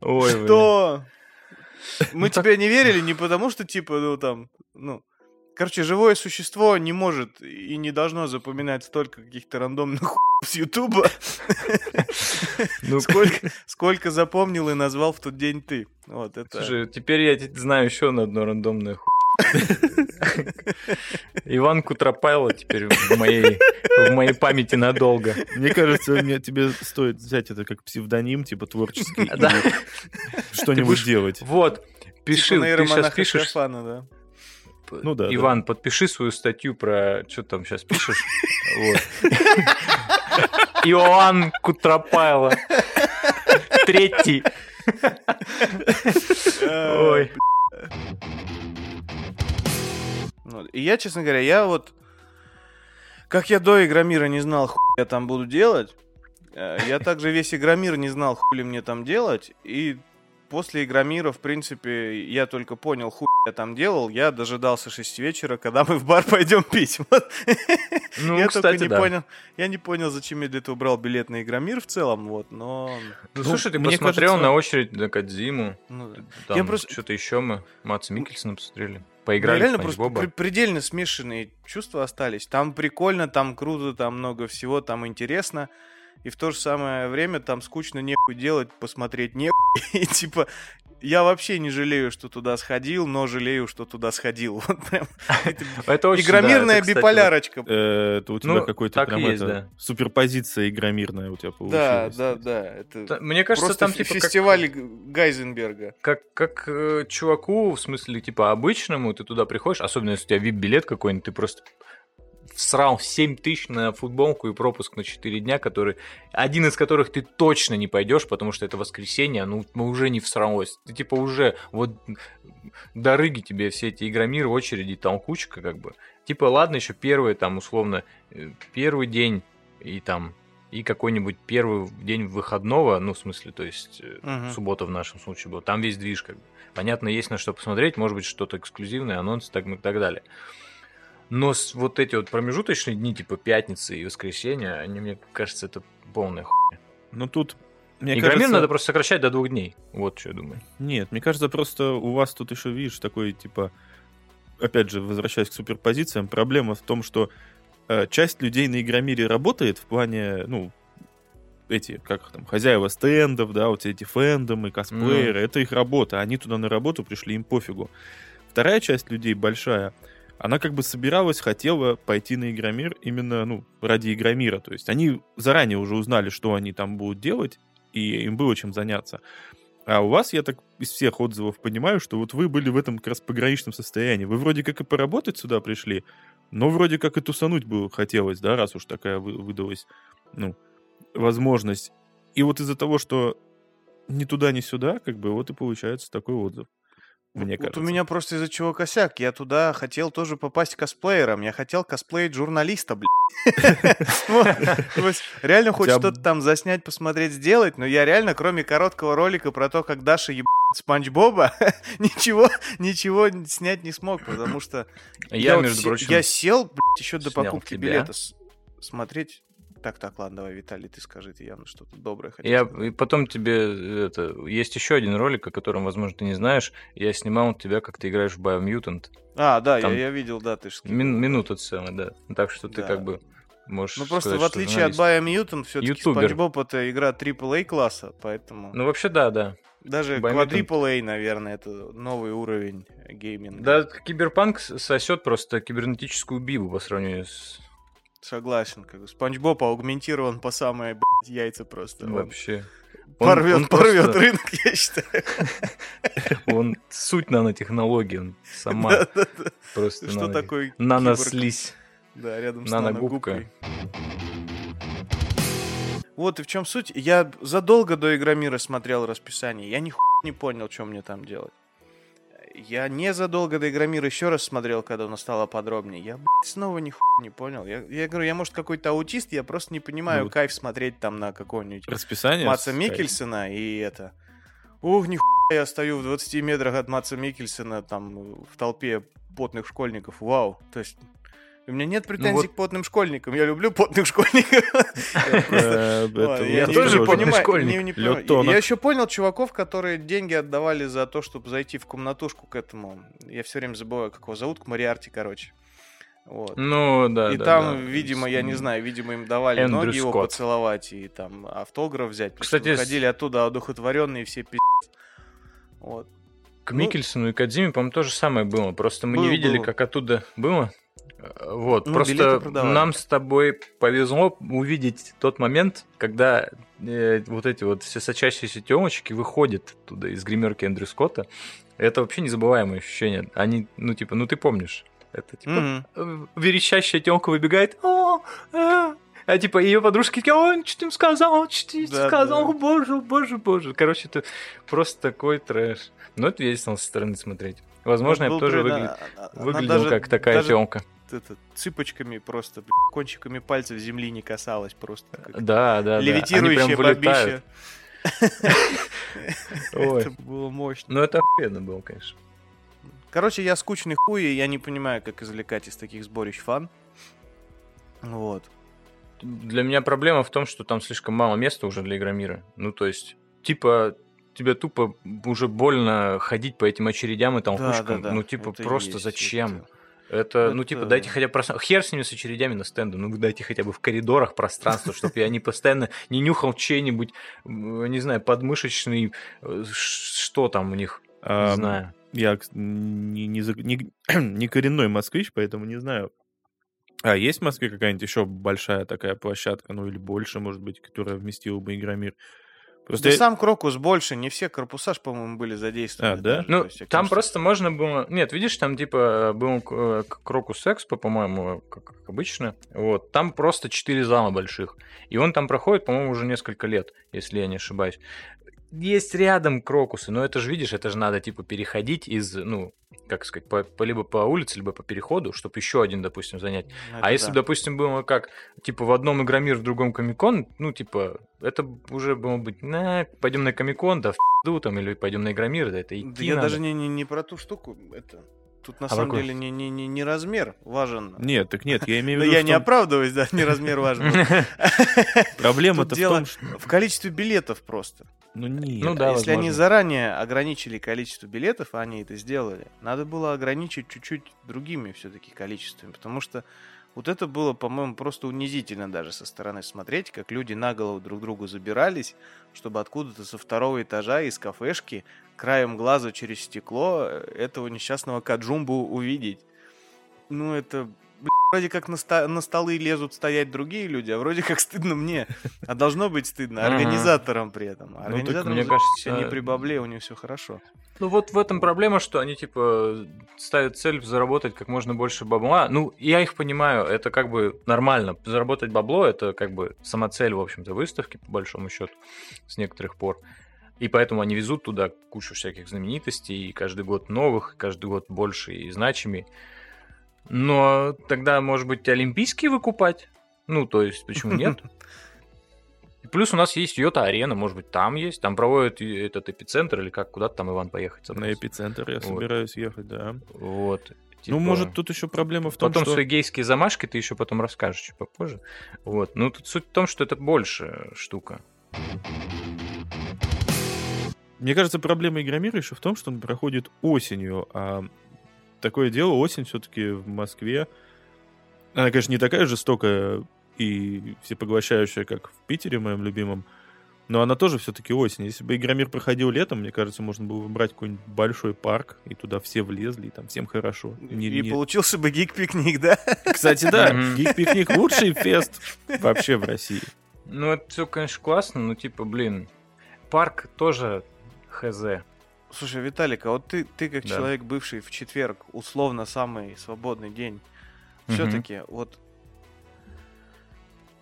Ой. Что? Мы Ну тебе не верили не потому, что, типа, ну, там, ну... Короче, живое существо не может и не должно запоминать столько каких-то рандомных хуев с Ютуба, Ну, сколько, запомнил и назвал в тот день ты. Вот это... Слушай, теперь я знаю еще на одно рандомное ху... Иван Кутропайло теперь в моей, в моей памяти надолго. Мне кажется, мне, тебе стоит взять это как псевдоним, типа творческий, и Да. что-нибудь будешь- делать. Вот, пиши, типа ты сейчас пишешь, Шафана, да. Ну да, да. Иван, подпиши свою статью про, что там сейчас пишешь. Иоанн Кутропайло, третий. Ой. И я, честно говоря, я вот... Как я до Игромира не знал, хуй я там буду делать, э, я также весь Игромир не знал, хули мне там делать, и после Игромира, в принципе, я только понял, хуй я там делал, я дожидался 6 вечера, когда мы в бар пойдем пить. Вот. Ну, я кстати, только не да. понял, я не понял, зачем я для этого брал билет на Игромир в целом, вот, но... Ну, Ну, слушай, ты мне посмотрел кажется- на очередь на Кадзиму, ну, там Я просто- что-то еще мы, Матса Микельсона посмотрели, Ну, поиграли реально в Спанч просто при- предельно смешанные чувства остались. Там прикольно, там круто, там много всего, там интересно. И в то же самое время там скучно нехуй делать, посмотреть нехуй. И типа, я вообще не жалею, что туда сходил, но жалею, что туда сходил. Вот прям. Это Это очень, да, Игромирная это, кстати, биполярочка. Э, Это у тебя Ну, какой-то прям есть, это, да. суперпозиция игромирная у тебя Да, получилась. да, да. Это вот- Мне кажется, просто там типа как- фестиваль Г- Гайзенберга. как, как э, чуваку, в смысле, типа, обычному, ты туда приходишь, особенно если у тебя вип-билет какой-нибудь, ты просто всрал 7 тысяч на футболку и пропуск на 4 дня, который, один из которых ты точно не пойдешь, потому что это воскресенье, ну, ну, уже не всралось. Ты, типа, уже, вот, дорыги тебе все эти игромиры, очереди, толкучка, как бы. Типа, ладно, еще первый, там, условно, э, первый день и там и какой-нибудь первый день выходного, ну, в смысле, то есть Мгм. суббота в нашем случае была, там весь движ, как бы. Понятно, есть на что посмотреть, может быть, что-то эксклюзивное, анонсы так, и так далее. Но вот эти вот промежуточные дни, типа пятницы и воскресенья, они, мне кажется, это полная хуйня. Ну тут, мне Игромир кажется... надо просто сокращать до двух дней. Вот что я думаю. Нет, мне кажется, просто у вас тут еще, видишь, такой, типа, опять же, возвращаясь к суперпозициям, проблема в том, что э, часть людей на Игромире работает в плане, ну, эти, как там, хозяева стендов, да, вот эти фэндомы, косплееры, это их работа, они туда на работу пришли, им пофигу. Вторая часть людей, большая, она как бы собиралась, хотела пойти на Игромир именно, ну, ради Игромира, то есть они заранее уже узнали, что они там будут делать, и им было чем заняться. А у вас, я так из всех отзывов понимаю, что вот вы были в этом как раз пограничном состоянии. Вы вроде как и поработать сюда пришли, но вроде как и тусануть было хотелось, да, раз уж такая вы- выдалась, ну, возможность. И вот из-за того, что ни туда, ни сюда, как бы вот и получается такой отзыв. Мне вот кажется. у меня просто из-за чего косяк. Я туда хотел тоже попасть косплеером. Я хотел косплеить журналиста, блядь. Реально хоть что-то там заснять, посмотреть, сделать, но я реально, кроме короткого ролика про то, как Даша ебает Спанч Боба, ничего, ничего снять не смог, потому что Я, между прочим, я сел, блядь, еще до покупки билета смотреть. Так, так, ладно, давай, Виталий, ты скажи, ты явно что-то доброе хотел Я сказать. и потом тебе это есть еще один ролик, о котором, возможно, ты не знаешь. Я снимал тебя, как ты играешь в Biomutant. А, да, я, там я видел, да, ты ж скинул. Мин- минута целая, да. Так что ты Да. как бы можешь. Ну просто сказать, в отличие от. Biomutant, все-таки Ютубер. Боб это игра AAA класса, поэтому Ну вообще да, да. даже Quadruple A, наверное, это новый уровень гейминга. Да, киберпанк сосет просто кибернетическую бибу по сравнению с Согласен, как бы Спанч Боб аугментирован по самые блядь, яйца просто. Вообще. Он- порвет, он порвет просто- рынок, я считаю. Он суть нанотехнологии, он сама просто Что такое нанослизь. Да, рядом с наногубкой. Вот и в чем суть. Я задолго до Игромира смотрел расписание. Я ни не понял, что мне там делать. Я незадолго до Игромира еще раз смотрел, когда оно стало подробнее. Я, блядь, снова ни не понял. Я, я говорю, я, может, какой-то аутист, я просто не понимаю Ну кайф смотреть там на какого-нибудь Расписание? Маца Микельсона и это. Ух, ни я стою в 20 метрах от Маца Микельсона там в толпе потных школьников. Вау. То есть у меня нет претензий вот- к потным школьникам. Я люблю потных школьников. Я Э, я тоже потный понимаю, школьник. Я еще понял чуваков, которые деньги отдавали за то, чтобы зайти в комнатушку к этому. Я все время забываю, как его зовут, к Мариарти, короче. Вот. Ну, да, И да, там, да. видимо, я не знаю, видимо, им давали Эндрю ноги его Скотт. поцеловать и там автограф взять. Кстати, выходили оттуда одухотворенные все пи***. Вот. К Ну- Микельсону и Кадзиме, по-моему, то же самое было. Просто мы Было, не видели, было. как оттуда было. Вот, Ну, просто нам с тобой повезло увидеть тот момент, когда э, вот эти вот все сочащиеся темочки выходят туда из гримерки Эндрю Скотта. Это вообще незабываемое ощущение. Они, ну, типа, ну ты помнишь. Это типа э, верещащая темка выбегает. «О, э». А типа ее подружки такие, ой, что ты им сказал, что ты Да, сказал, да. О, боже, боже, боже. Короче, это просто такой трэш. Но это весело со стороны смотреть. Возможно, я бы тоже пред- выгля- выглядел даже- как такая даже темка. Это, цыпочками просто, бля, кончиками пальцев земли не касалась просто. как Да, да, да. Вылетают. бабище. Ой. Это было мощно. Ну, это охуенно было, конечно. Короче, я скучный хуй, и я не понимаю, как извлекать из таких сборищ фан. Вот. Для меня проблема в том, что там слишком мало места уже для Игромира. Ну, то есть, типа, тебе тупо уже больно ходить по этим очередям и толкушкам. Да, да, да. Ну, типа, Это просто зачем? это- Это, ну, Это- типа, дайте хотя бы пространство. Хер с ними с очередями на стенды. Ну, дайте хотя бы в коридорах пространство, чтобы я не постоянно не нюхал чей-нибудь, не знаю, подмышечный, э, что там у них, не знаю. Я не, не, не- не коренной москвич, поэтому не знаю. А есть в Москве какая-нибудь еще большая такая площадка, ну или больше, может быть, которая вместила бы Игромир? Просто Да я- сам Крокус больше, не все корпуса, ж, по-моему, были задействованы. А, да? даже, Ну, есть там просто можно было... Нет, видишь, там типа был Крокус Экспо, по-моему, как, как обычно. Вот, там просто четыре зала больших. И он там проходит, по-моему, уже несколько лет, если я не ошибаюсь. Есть рядом крокусы, но это же, видишь, это же надо типа переходить из, ну, как сказать, по, по- либо по улице, либо по переходу, чтобы еще один, допустим, занять. ну, а это если да. бы, допустим, было как, типа, в одном Игромир, в другом Комикон, ну, типа, это уже было быть, на, пойдем на Комикон, да в там, или пойдем на Игромир, да это идти Да я надо. даже не, не, не про ту штуку, это... Тут на А самом какой? деле не, не, не, не размер важен. Нет, так нет, я имею в виду, я в не оправдываюсь, да, не размер важен. проблема-то в том, что... в количестве билетов просто. Ну нет. Ну да, Если они возможно. заранее ограничили количество билетов, а они это сделали, надо было ограничить чуть-чуть другими все-таки количествами, потому что вот это было, по-моему, просто унизительно даже со стороны смотреть, как люди на голову друг другу забирались, чтобы откуда-то со второго этажа из кафешки краем глаза через стекло э, этого несчастного Каджумбу увидеть. Ну, это вроде как на, ста- на столы лезут стоять другие люди, а вроде как стыдно мне. А должно быть стыдно организаторам при этом. А так, Организаторам мне кажется, не при бабле, у них все хорошо. Ну вот в этом проблема, что они типа ставят цель заработать как можно больше бабла. Ну, я их понимаю, это как бы нормально. Заработать бабло это как бы сама цель, в общем-то, выставки, по большому счету, с некоторых пор. И поэтому они везут туда кучу всяких знаменитостей, и каждый год новых, и каждый год больше и значимей. Но тогда, может быть, олимпийские выкупать? Ну, то есть, почему нет? Плюс у нас есть Йота-арена, может быть, там есть. Там проводят этот эпицентр, или как, куда там Иван поехать На собрался? эпицентр я Вот. собираюсь ехать, да. Вот. Ну, Типа, может, тут еще проблема в том, Потом что... свои гейские замашки ты еще потом расскажешь чуть попозже. Вот. Ну, тут суть в том, что это больше штука. Мне кажется, проблема Игромира еще в том, что он проходит осенью, а такое дело, осень все-таки в Москве, она, конечно, не такая жестокая и всепоглощающая, как в Питере, моем любимом, но она тоже все-таки осень. Если бы Игромир проходил летом, мне кажется, можно было бы брать какой-нибудь большой парк, и туда все влезли, и там всем хорошо. Не- И не- получился бы гик-пикник, да? Кстати, да. Гик-пикник лучший фест вообще в России. Ну, это все, конечно, классно, но типа, блин, парк тоже хз. Слушай, Виталик, а вот ты, ты как Да. человек, бывший в четверг, условно самый свободный день, все-таки вот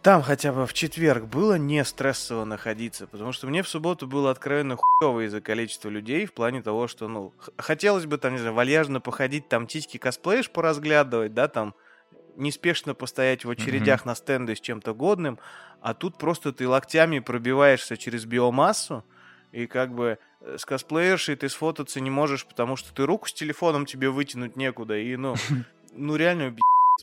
там хотя бы в четверг было не стрессово находиться, потому что мне в субботу было откровенно хуево из-за количества людей в плане того, что, ну, хотелось бы там, не знаю, вальяжно походить, там титьки косплеишь поразглядывать, да, там неспешно постоять в очередях на стенды с чем-то годным, а тут просто ты локтями пробиваешься через биомассу, и как бы э, с косплеершей ты сфотаться не можешь, потому что ты руку с телефоном тебе вытянуть некуда, и ну, ну реально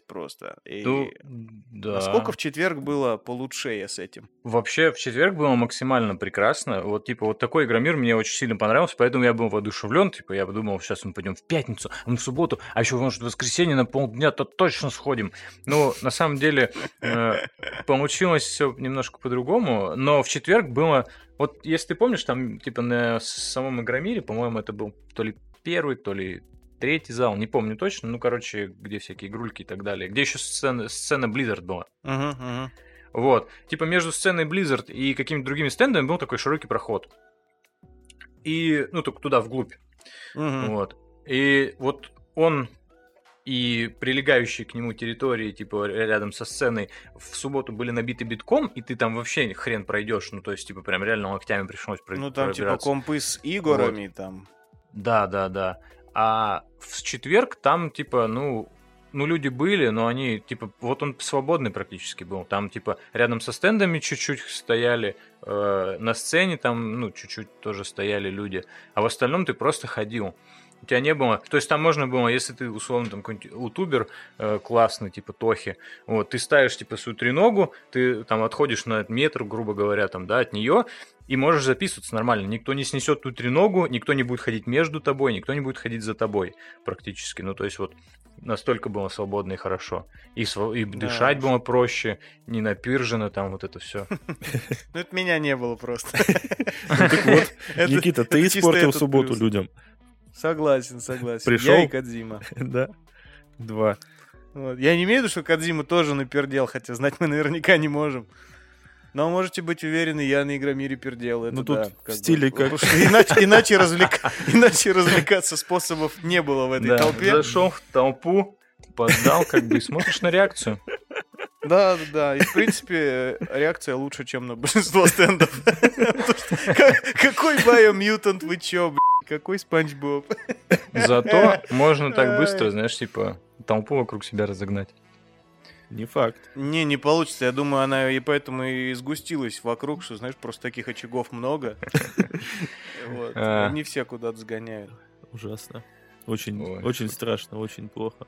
просто. И Ну, да. Насколько в четверг было получше с этим? Вообще, в четверг было максимально прекрасно. Вот, типа, вот такой Игромир мне очень сильно понравился, поэтому я был воодушевлен. Типа, я подумал, сейчас мы пойдем в пятницу, а мы в субботу, а еще, может, в воскресенье на полдня-то точно сходим. Ну, на самом деле, э, получилось все немножко по-другому, но в четверг было... Вот, если ты помнишь, там, типа, на самом Игромире, по-моему, это был то ли первый, то ли третий зал, не помню точно, ну, короче, где всякие игрульки и так далее, где еще сцена, сцена Blizzard была. Мгм, мгм. Вот. Типа между сценой Blizzard и какими-то другими стендами был такой широкий проход. И, ну, только туда, вглубь. Мгм. Вот. И вот он и прилегающие к нему территории, типа, рядом со сценой, в субботу были набиты битком, и ты там вообще хрен пройдешь. Ну, то есть, типа, прям реально локтями пришлось про- Ну там типа компы с играми там. Да, да, да. А в четверг там, типа, ну, ну, люди были, но они, типа, вот он свободный практически был. Там, типа, рядом со стендами чуть-чуть стояли, э, на сцене там, ну, чуть-чуть тоже стояли люди. А в остальном ты просто ходил. У тебя не было... То есть там можно было, если ты, условно, там какой-нибудь ютубер э, классный, типа Тохи, вот, ты ставишь, типа, свою треногу, ты там отходишь на метр, грубо говоря, там, да, от нее, и можешь записываться нормально. Никто не снесет ту треногу, никто не будет ходить между тобой, никто не будет ходить за тобой практически. Ну, то есть вот настолько было свободно и хорошо. И, сво- и Да дышать было проще, не напиржено там вот это все. Ну это меня не было просто. Ну, так вот, Никита, ты испортил субботу людям. Согласен, согласен. Пришел? Я и Кадзима. Да? Два. Вот. Я не имею в виду, что Кадзима тоже напердел, хотя знать мы наверняка не можем. Но можете быть уверены, я на Игромире пердел. Это Ну, тут да, в как бы. стиле как- Иначе, иначе, развлека- иначе развлекаться способов не было в этой Да, толпе. зашел в толпу, поддал, как бы, и смотришь на реакцию. Да, да, да. И, в принципе, реакция лучше, чем на большинство стендов. Какой Биомьютант, вы чё? Какой Спанч Боб? Зато можно так быстро, знаешь, типа, толпу вокруг себя разогнать. Не факт. Не, не получится. Я думаю, она и поэтому и сгустилась вокруг, что, знаешь, просто таких очагов много. А. Не все куда-то сгоняют. Ужасно. Очень, очень страшно, очень плохо.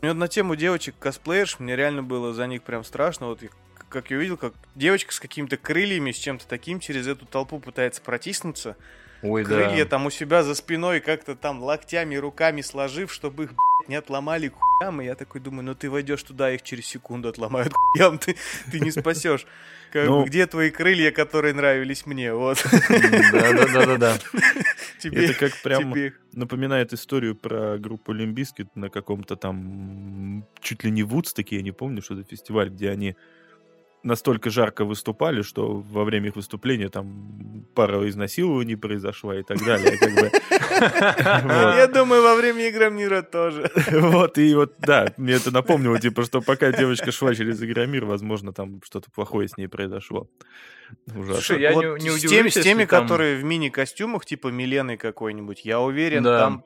Мне на тему девочек косплеерш, мне реально было за них прям страшно. Вот как я увидел, как девочка с какими-то крыльями, с чем-то таким через эту толпу пытается протиснуться. Ой, Крылья да. там у себя за спиной как-то там локтями, руками сложив, чтобы их, не отломали к хуям. И я такой думаю, ну ты войдешь туда, их через секунду отломают к хуям, ты, ты не спасешь. Как Ну. бы, где твои крылья, которые нравились мне? Вот. Да-да-да-да. Тебе, Это как прям тебе напоминает историю про группу Limp Bizkit на каком-то там чуть ли не Вудстоке, я не помню, что это фестиваль, где они настолько жарко выступали, что во время их выступления там пара изнасилований произошла и так далее. как бы. Вот. Я думаю, во время Игромира тоже. Вот, и вот, да, мне это напомнило, типа, что пока девочка шла через Игромир, возможно, там что-то плохое с ней произошло. Ужасно. Слушай, я не- удивлюсь, теми, с теми, которые в мини-костюмах, типа Милены какой-нибудь, я уверен, там,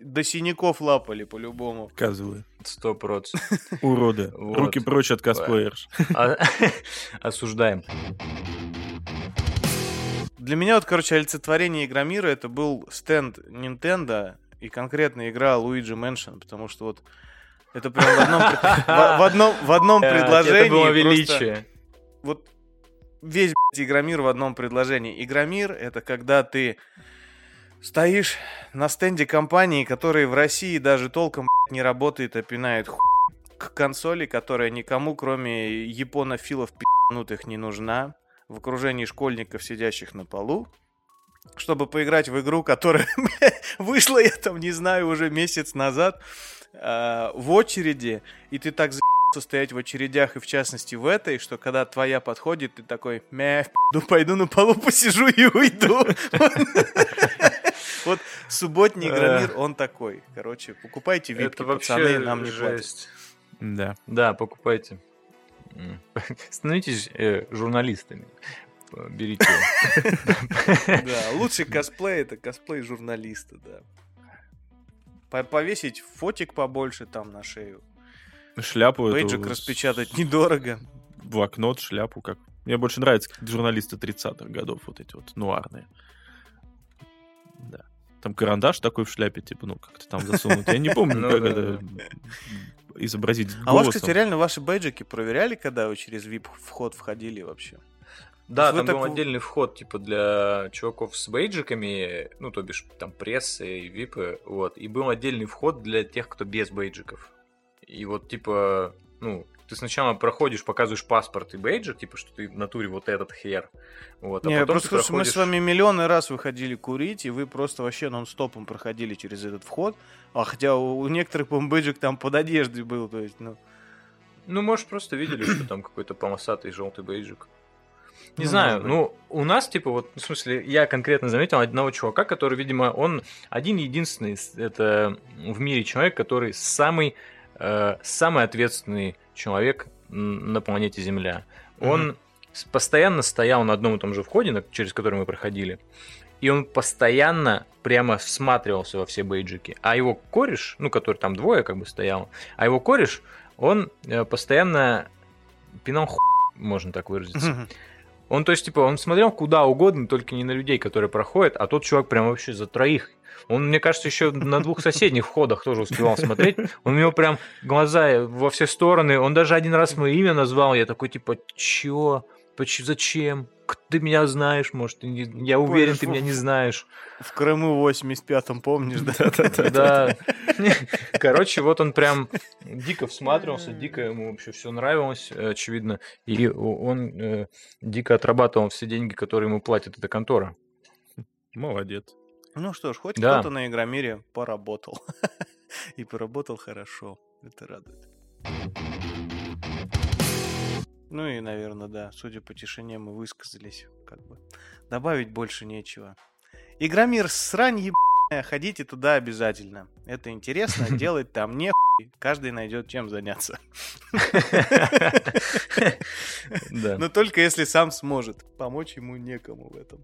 до синяков лапали по-любому. Показываю. Сто процентов. Уроды. Вот. Руки прочь от косплеерш. А- Осуждаем. Для меня вот, короче, олицетворение Игромира это был стенд Nintendo и конкретно игра Luigi Mansion, потому что вот это прям в одном, в, в одном, в одном Э, предложении. Это было величие. вот весь блядь, Игромир в одном предложении. Игромир это когда ты стоишь на стенде компании, которая в России даже толком не работает, а пинает хуй к консоли, которая никому, кроме японофилов пи***нутых, не нужна, в окружении школьников, сидящих на полу, чтобы поиграть в игру, которая вышла, я там не знаю, уже месяц назад, а, в очереди, и ты так за***ся стоять в очередях, и в частности в этой, что когда твоя подходит, ты такой, мя, в пойду на полу посижу и уйду. Вот субботний Игромир, он такой. Короче, покупайте випки, Это вообще пацаны, нам не платят. жесть. Да. Да, покупайте. Становитесь э, журналистами. Берите. Да, лучший косплей это косплей журналиста, да. По- Повесить фотик побольше там на шею. Шляпу эту Бейджик распечатать недорого. Блокнот, шляпу, как... Мне больше нравится, как журналисты 30-х годов, вот эти вот нуарные. Да. Там карандаш такой в шляпе, типа, ну, как-то там засунут. Я не помню, Ну как это изобразить А у вас, кстати, реально ваши бейджики проверяли, когда вы через VIP вход входили вообще? Да, там так был отдельный вход, типа, для чуваков с бейджиками, ну, то бишь, там, прессы и випы, вот, и был отдельный вход для тех, кто без бейджиков. И вот, типа, ну, ты сначала проходишь, показываешь паспорт и бейджик, типа, что ты в натуре вот этот хер, вот, а Не, потом просто что мы проходишь... с вами миллионы раз выходили курить, и вы просто вообще нон-стопом проходили через этот вход. А хотя у, у некоторых, по бейджик там под одеждой был, то есть, ну... Ну, может, просто видели, что там какой-то полосатый желтый бейджик. Не Ну, знаю, ну, у нас, типа, вот, в смысле, я конкретно заметил одного чувака, который, видимо, он один-единственный, это в мире человек, который самый, э, самый ответственный человек на планете Земля. Он с- постоянно стоял на одном и том же входе, через который мы проходили, и он постоянно прямо всматривался во все бейджики. А его кореш, ну, который там двое как бы стоял, а его кореш, он э, постоянно пинал ху... можно так выразиться. Он, то есть, типа, он смотрел куда угодно, только не на людей, которые проходят, а тот чувак прям вообще за троих. Он, мне кажется, еще на двух соседних входах тоже успевал смотреть. Он у него прям глаза во все стороны. Он даже один раз мое имя назвал. Я такой, типа, чё? Поч- Зачем? Ты меня знаешь, может, ты не- я уверен, ты меня не знаешь. В Крыму в 85-м, помнишь, да? Да. Короче, вот он прям дико всматривался, дико ему вообще все нравилось, очевидно. И он э, дико отрабатывал все деньги, которые ему платит эта контора. Молодец. Ну что ж, хоть Да. кто-то на Игромире поработал. И поработал хорошо. Это радует. Ну и, наверное, да, судя по тишине, мы высказались. Как бы. Добавить больше нечего. Игромир срань ебаная, ходите туда обязательно. Это интересно, делать там не Каждый найдет чем заняться. Но только если сам сможет. Помочь ему некому в этом.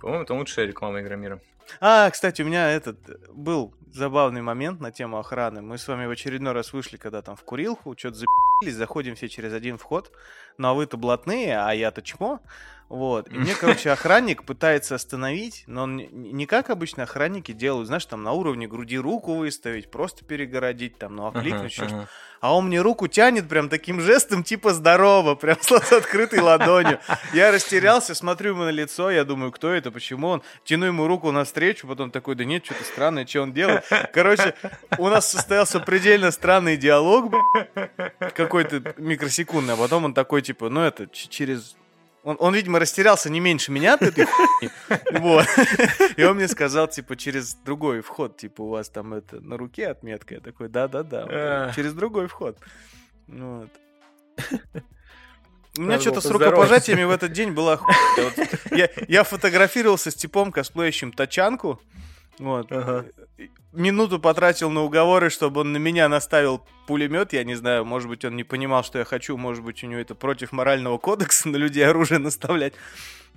По-моему, это лучшая реклама Игромира. А, кстати, у меня этот был забавный момент на тему охраны. Мы с вами в очередной раз вышли, когда там в курилку, что-то запи***лись, заходим все через один вход. Ну, а вы-то блатные, а я-то чмо. Вот. И мне, короче, охранник пытается остановить, но он не как обычно охранники делают, знаешь, там на уровне груди руку выставить, просто перегородить, там, ну, окликнуть, uh-huh, uh-huh. А он мне руку тянет прям таким жестом, типа здорово, прям с открытой ладонью. Я растерялся, смотрю ему на лицо, я думаю, кто это, почему он. Тяну ему руку навстречу, потом такой, да нет, что-то странное, что он делает. Короче, у нас состоялся предельно странный диалог, какой-то микросекундный, а потом он такой, типа, ну это, через он, он, видимо, растерялся не меньше меня от этой Вот. И он мне сказал, типа, через другой вход, типа, у вас там это на руке отметка. Я такой, да-да-да, через другой вход. Вот. У меня что-то с рукопожатиями в этот день было вот, я, я фотографировался с типом, косплеящим тачанку. Вот. Ага минуту потратил на уговоры, чтобы он на меня наставил пулемет. Я не знаю, может быть, он не понимал, что я хочу, может быть, у него это против морального кодекса на людей оружие наставлять.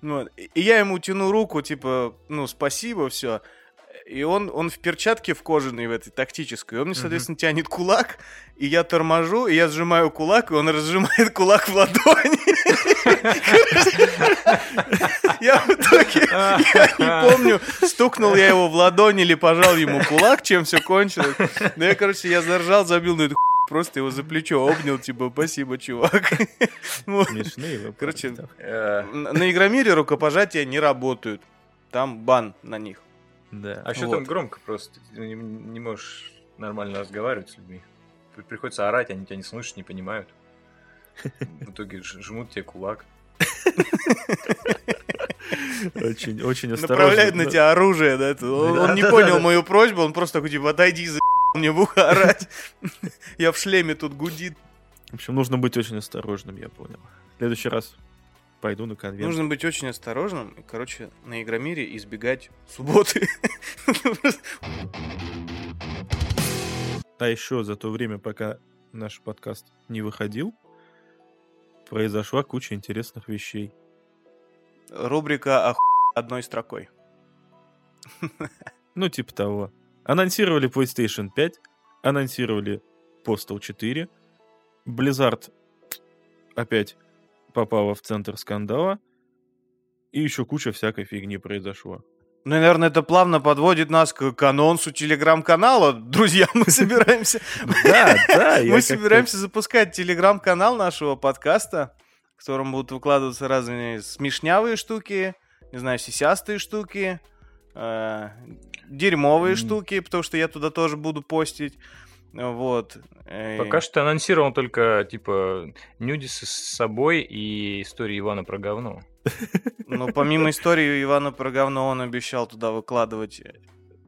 Вот. И я ему тяну руку, типа, ну, спасибо, все. И он, он в перчатке в кожаной, в этой тактической. Он мне, соответственно, uh-huh. тянет кулак, и я торможу, и я сжимаю кулак, и он разжимает кулак в ладони. Я в итоге, я не помню, стукнул я его в ладонь или пожал ему кулак, чем все кончилось. Но я, короче, я заржал, забил на эту просто его за плечо обнял, типа, спасибо, чувак. Смешные Короче, э, на Игромире рукопожатия не работают. Там бан на них. Да. А что там громко просто? Ты не, не можешь нормально разговаривать с людьми. Приходится орать, они тебя не слышат, не понимают. В итоге жмут тебе кулак. Очень, очень осторожно. Направляет на тебя оружие, да? Он не понял мою просьбу, он просто такой, типа, отойди, за мне в ухо орать. Я в шлеме тут гудит. В общем, нужно быть очень осторожным, я понял. В следующий раз пойду на конвент. Нужно быть очень осторожным. Короче, на Игромире избегать субботы. А еще за то время, пока наш подкаст не выходил, произошла куча интересных вещей. Рубрика ох... одной строкой. Ну, типа того. Анонсировали PlayStation 5, анонсировали Postal 4, Blizzard опять попала в центр скандала, и еще куча всякой фигни произошло. Ну, наверное, это плавно подводит нас к, анонсу телеграм-канала. Друзья, мы собираемся... Да, да. Мы собираемся запускать телеграм-канал нашего подкаста, в котором будут выкладываться разные смешнявые штуки, не знаю, сисястые штуки, э, дерьмовые штуки, потому что я туда тоже буду постить. Вот. Пока что анонсировал только, типа, нюдисы с собой и истории Ивана про говно. Ну, помимо истории Ивана про говно, он обещал туда выкладывать,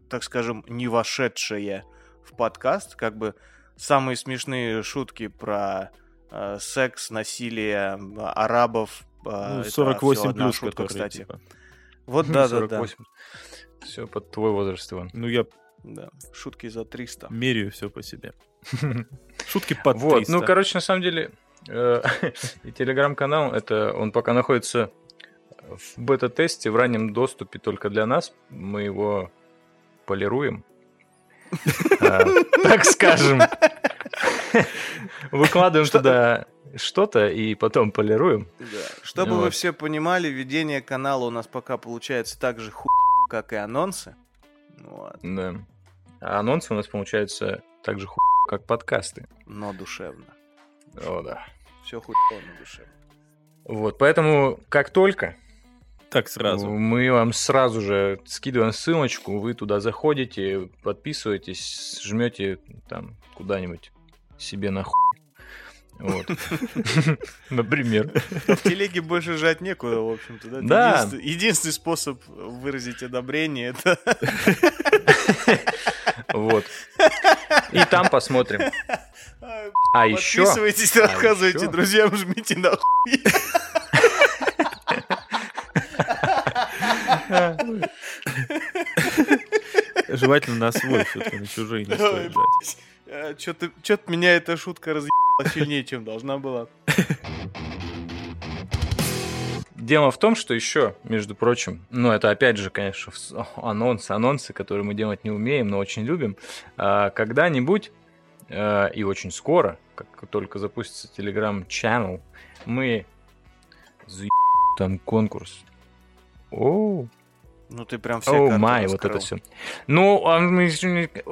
так скажем, не вошедшее в подкаст, как бы самые смешные шутки про э, секс, насилие, арабов. Э, ну, 48 плюс, шутка, кстати. Типа. Вот да, да, да. Все под твой возраст, Иван. Ну, я да, шутки за 300. Меряю все по себе. Шутки под 300. Вот, ну, короче, на самом деле, э, и телеграм-канал, это он пока находится в бета-тесте, в раннем доступе только для нас. Мы его полируем. А, так скажем. Выкладываем туда что-то и потом полируем. Чтобы вы все понимали, ведение канала у нас пока получается так же ху, как и анонсы. Вот. Да. А анонсы у нас получаются так же ху, как подкасты. Но душевно. О, да. Все хуй, но душевно. Вот, поэтому как только так сразу. Мы вам сразу же скидываем ссылочку, вы туда заходите, подписываетесь, жмете там куда-нибудь себе на хуй. Вот. Например. В телеге больше жать некуда, в общем-то. Да. да. Единственный, единственный способ выразить одобрение это. Вот. И там посмотрим. А еще... Подписывайтесь, а рассказывайте друзьям, жмите на хуй. Желательно на свой, все-таки на чужие не стоит жать. Что-то меня эта шутка разъебала сильнее, чем должна была. Дело в том, что еще, между прочим, ну это опять же, конечно, анонсы, анонсы, которые мы делать не умеем, но очень любим, а, когда-нибудь э, и очень скоро, как только запустится Telegram-channel, мы там конкурс. О, ну ты прям все О, май, вот это все. Ну, а мы,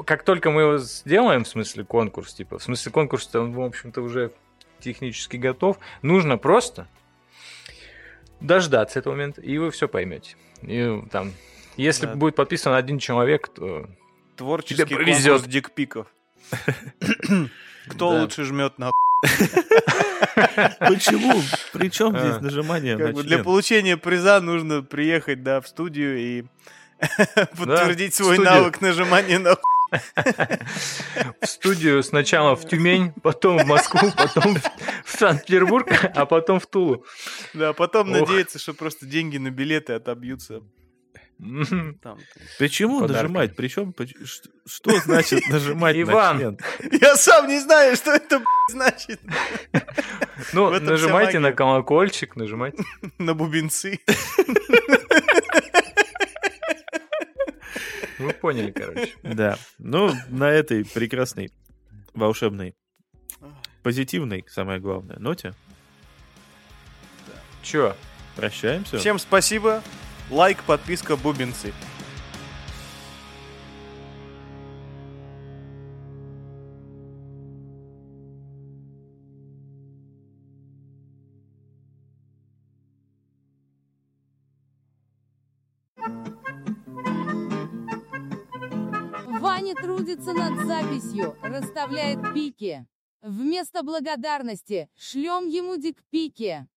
как только мы его сделаем, в смысле конкурс, типа, в смысле конкурс, он, в общем-то, уже технически готов. Нужно просто дождаться этого момента, и вы все поймете. И там, если да. будет подписан один человек, то Творческий тебе повезет. дикпиков. Кто лучше жмет на Почему? Причем здесь а. нажимание на Для получения приза нужно приехать да, в студию и подтвердить свой навык нажимания на в студию сначала в Тюмень, потом в Москву, потом в Санкт-Петербург, а потом в Тулу. Да, потом надеяться, что просто деньги на билеты отобьются. Там. Почему Подарка. нажимать? Причем, что значит нажимать Иван. на член? Я сам не знаю, что это значит. Ну, нажимайте на колокольчик, нажимайте. На бубенцы. Вы поняли, короче. Да. Ну, на этой прекрасной, волшебной, позитивной, самое главное, ноте. Чё? Прощаемся. Всем спасибо. Лайк, подписка, бубенцы. Над записью, расставляет пики. Вместо благодарности шлем ему дикпики.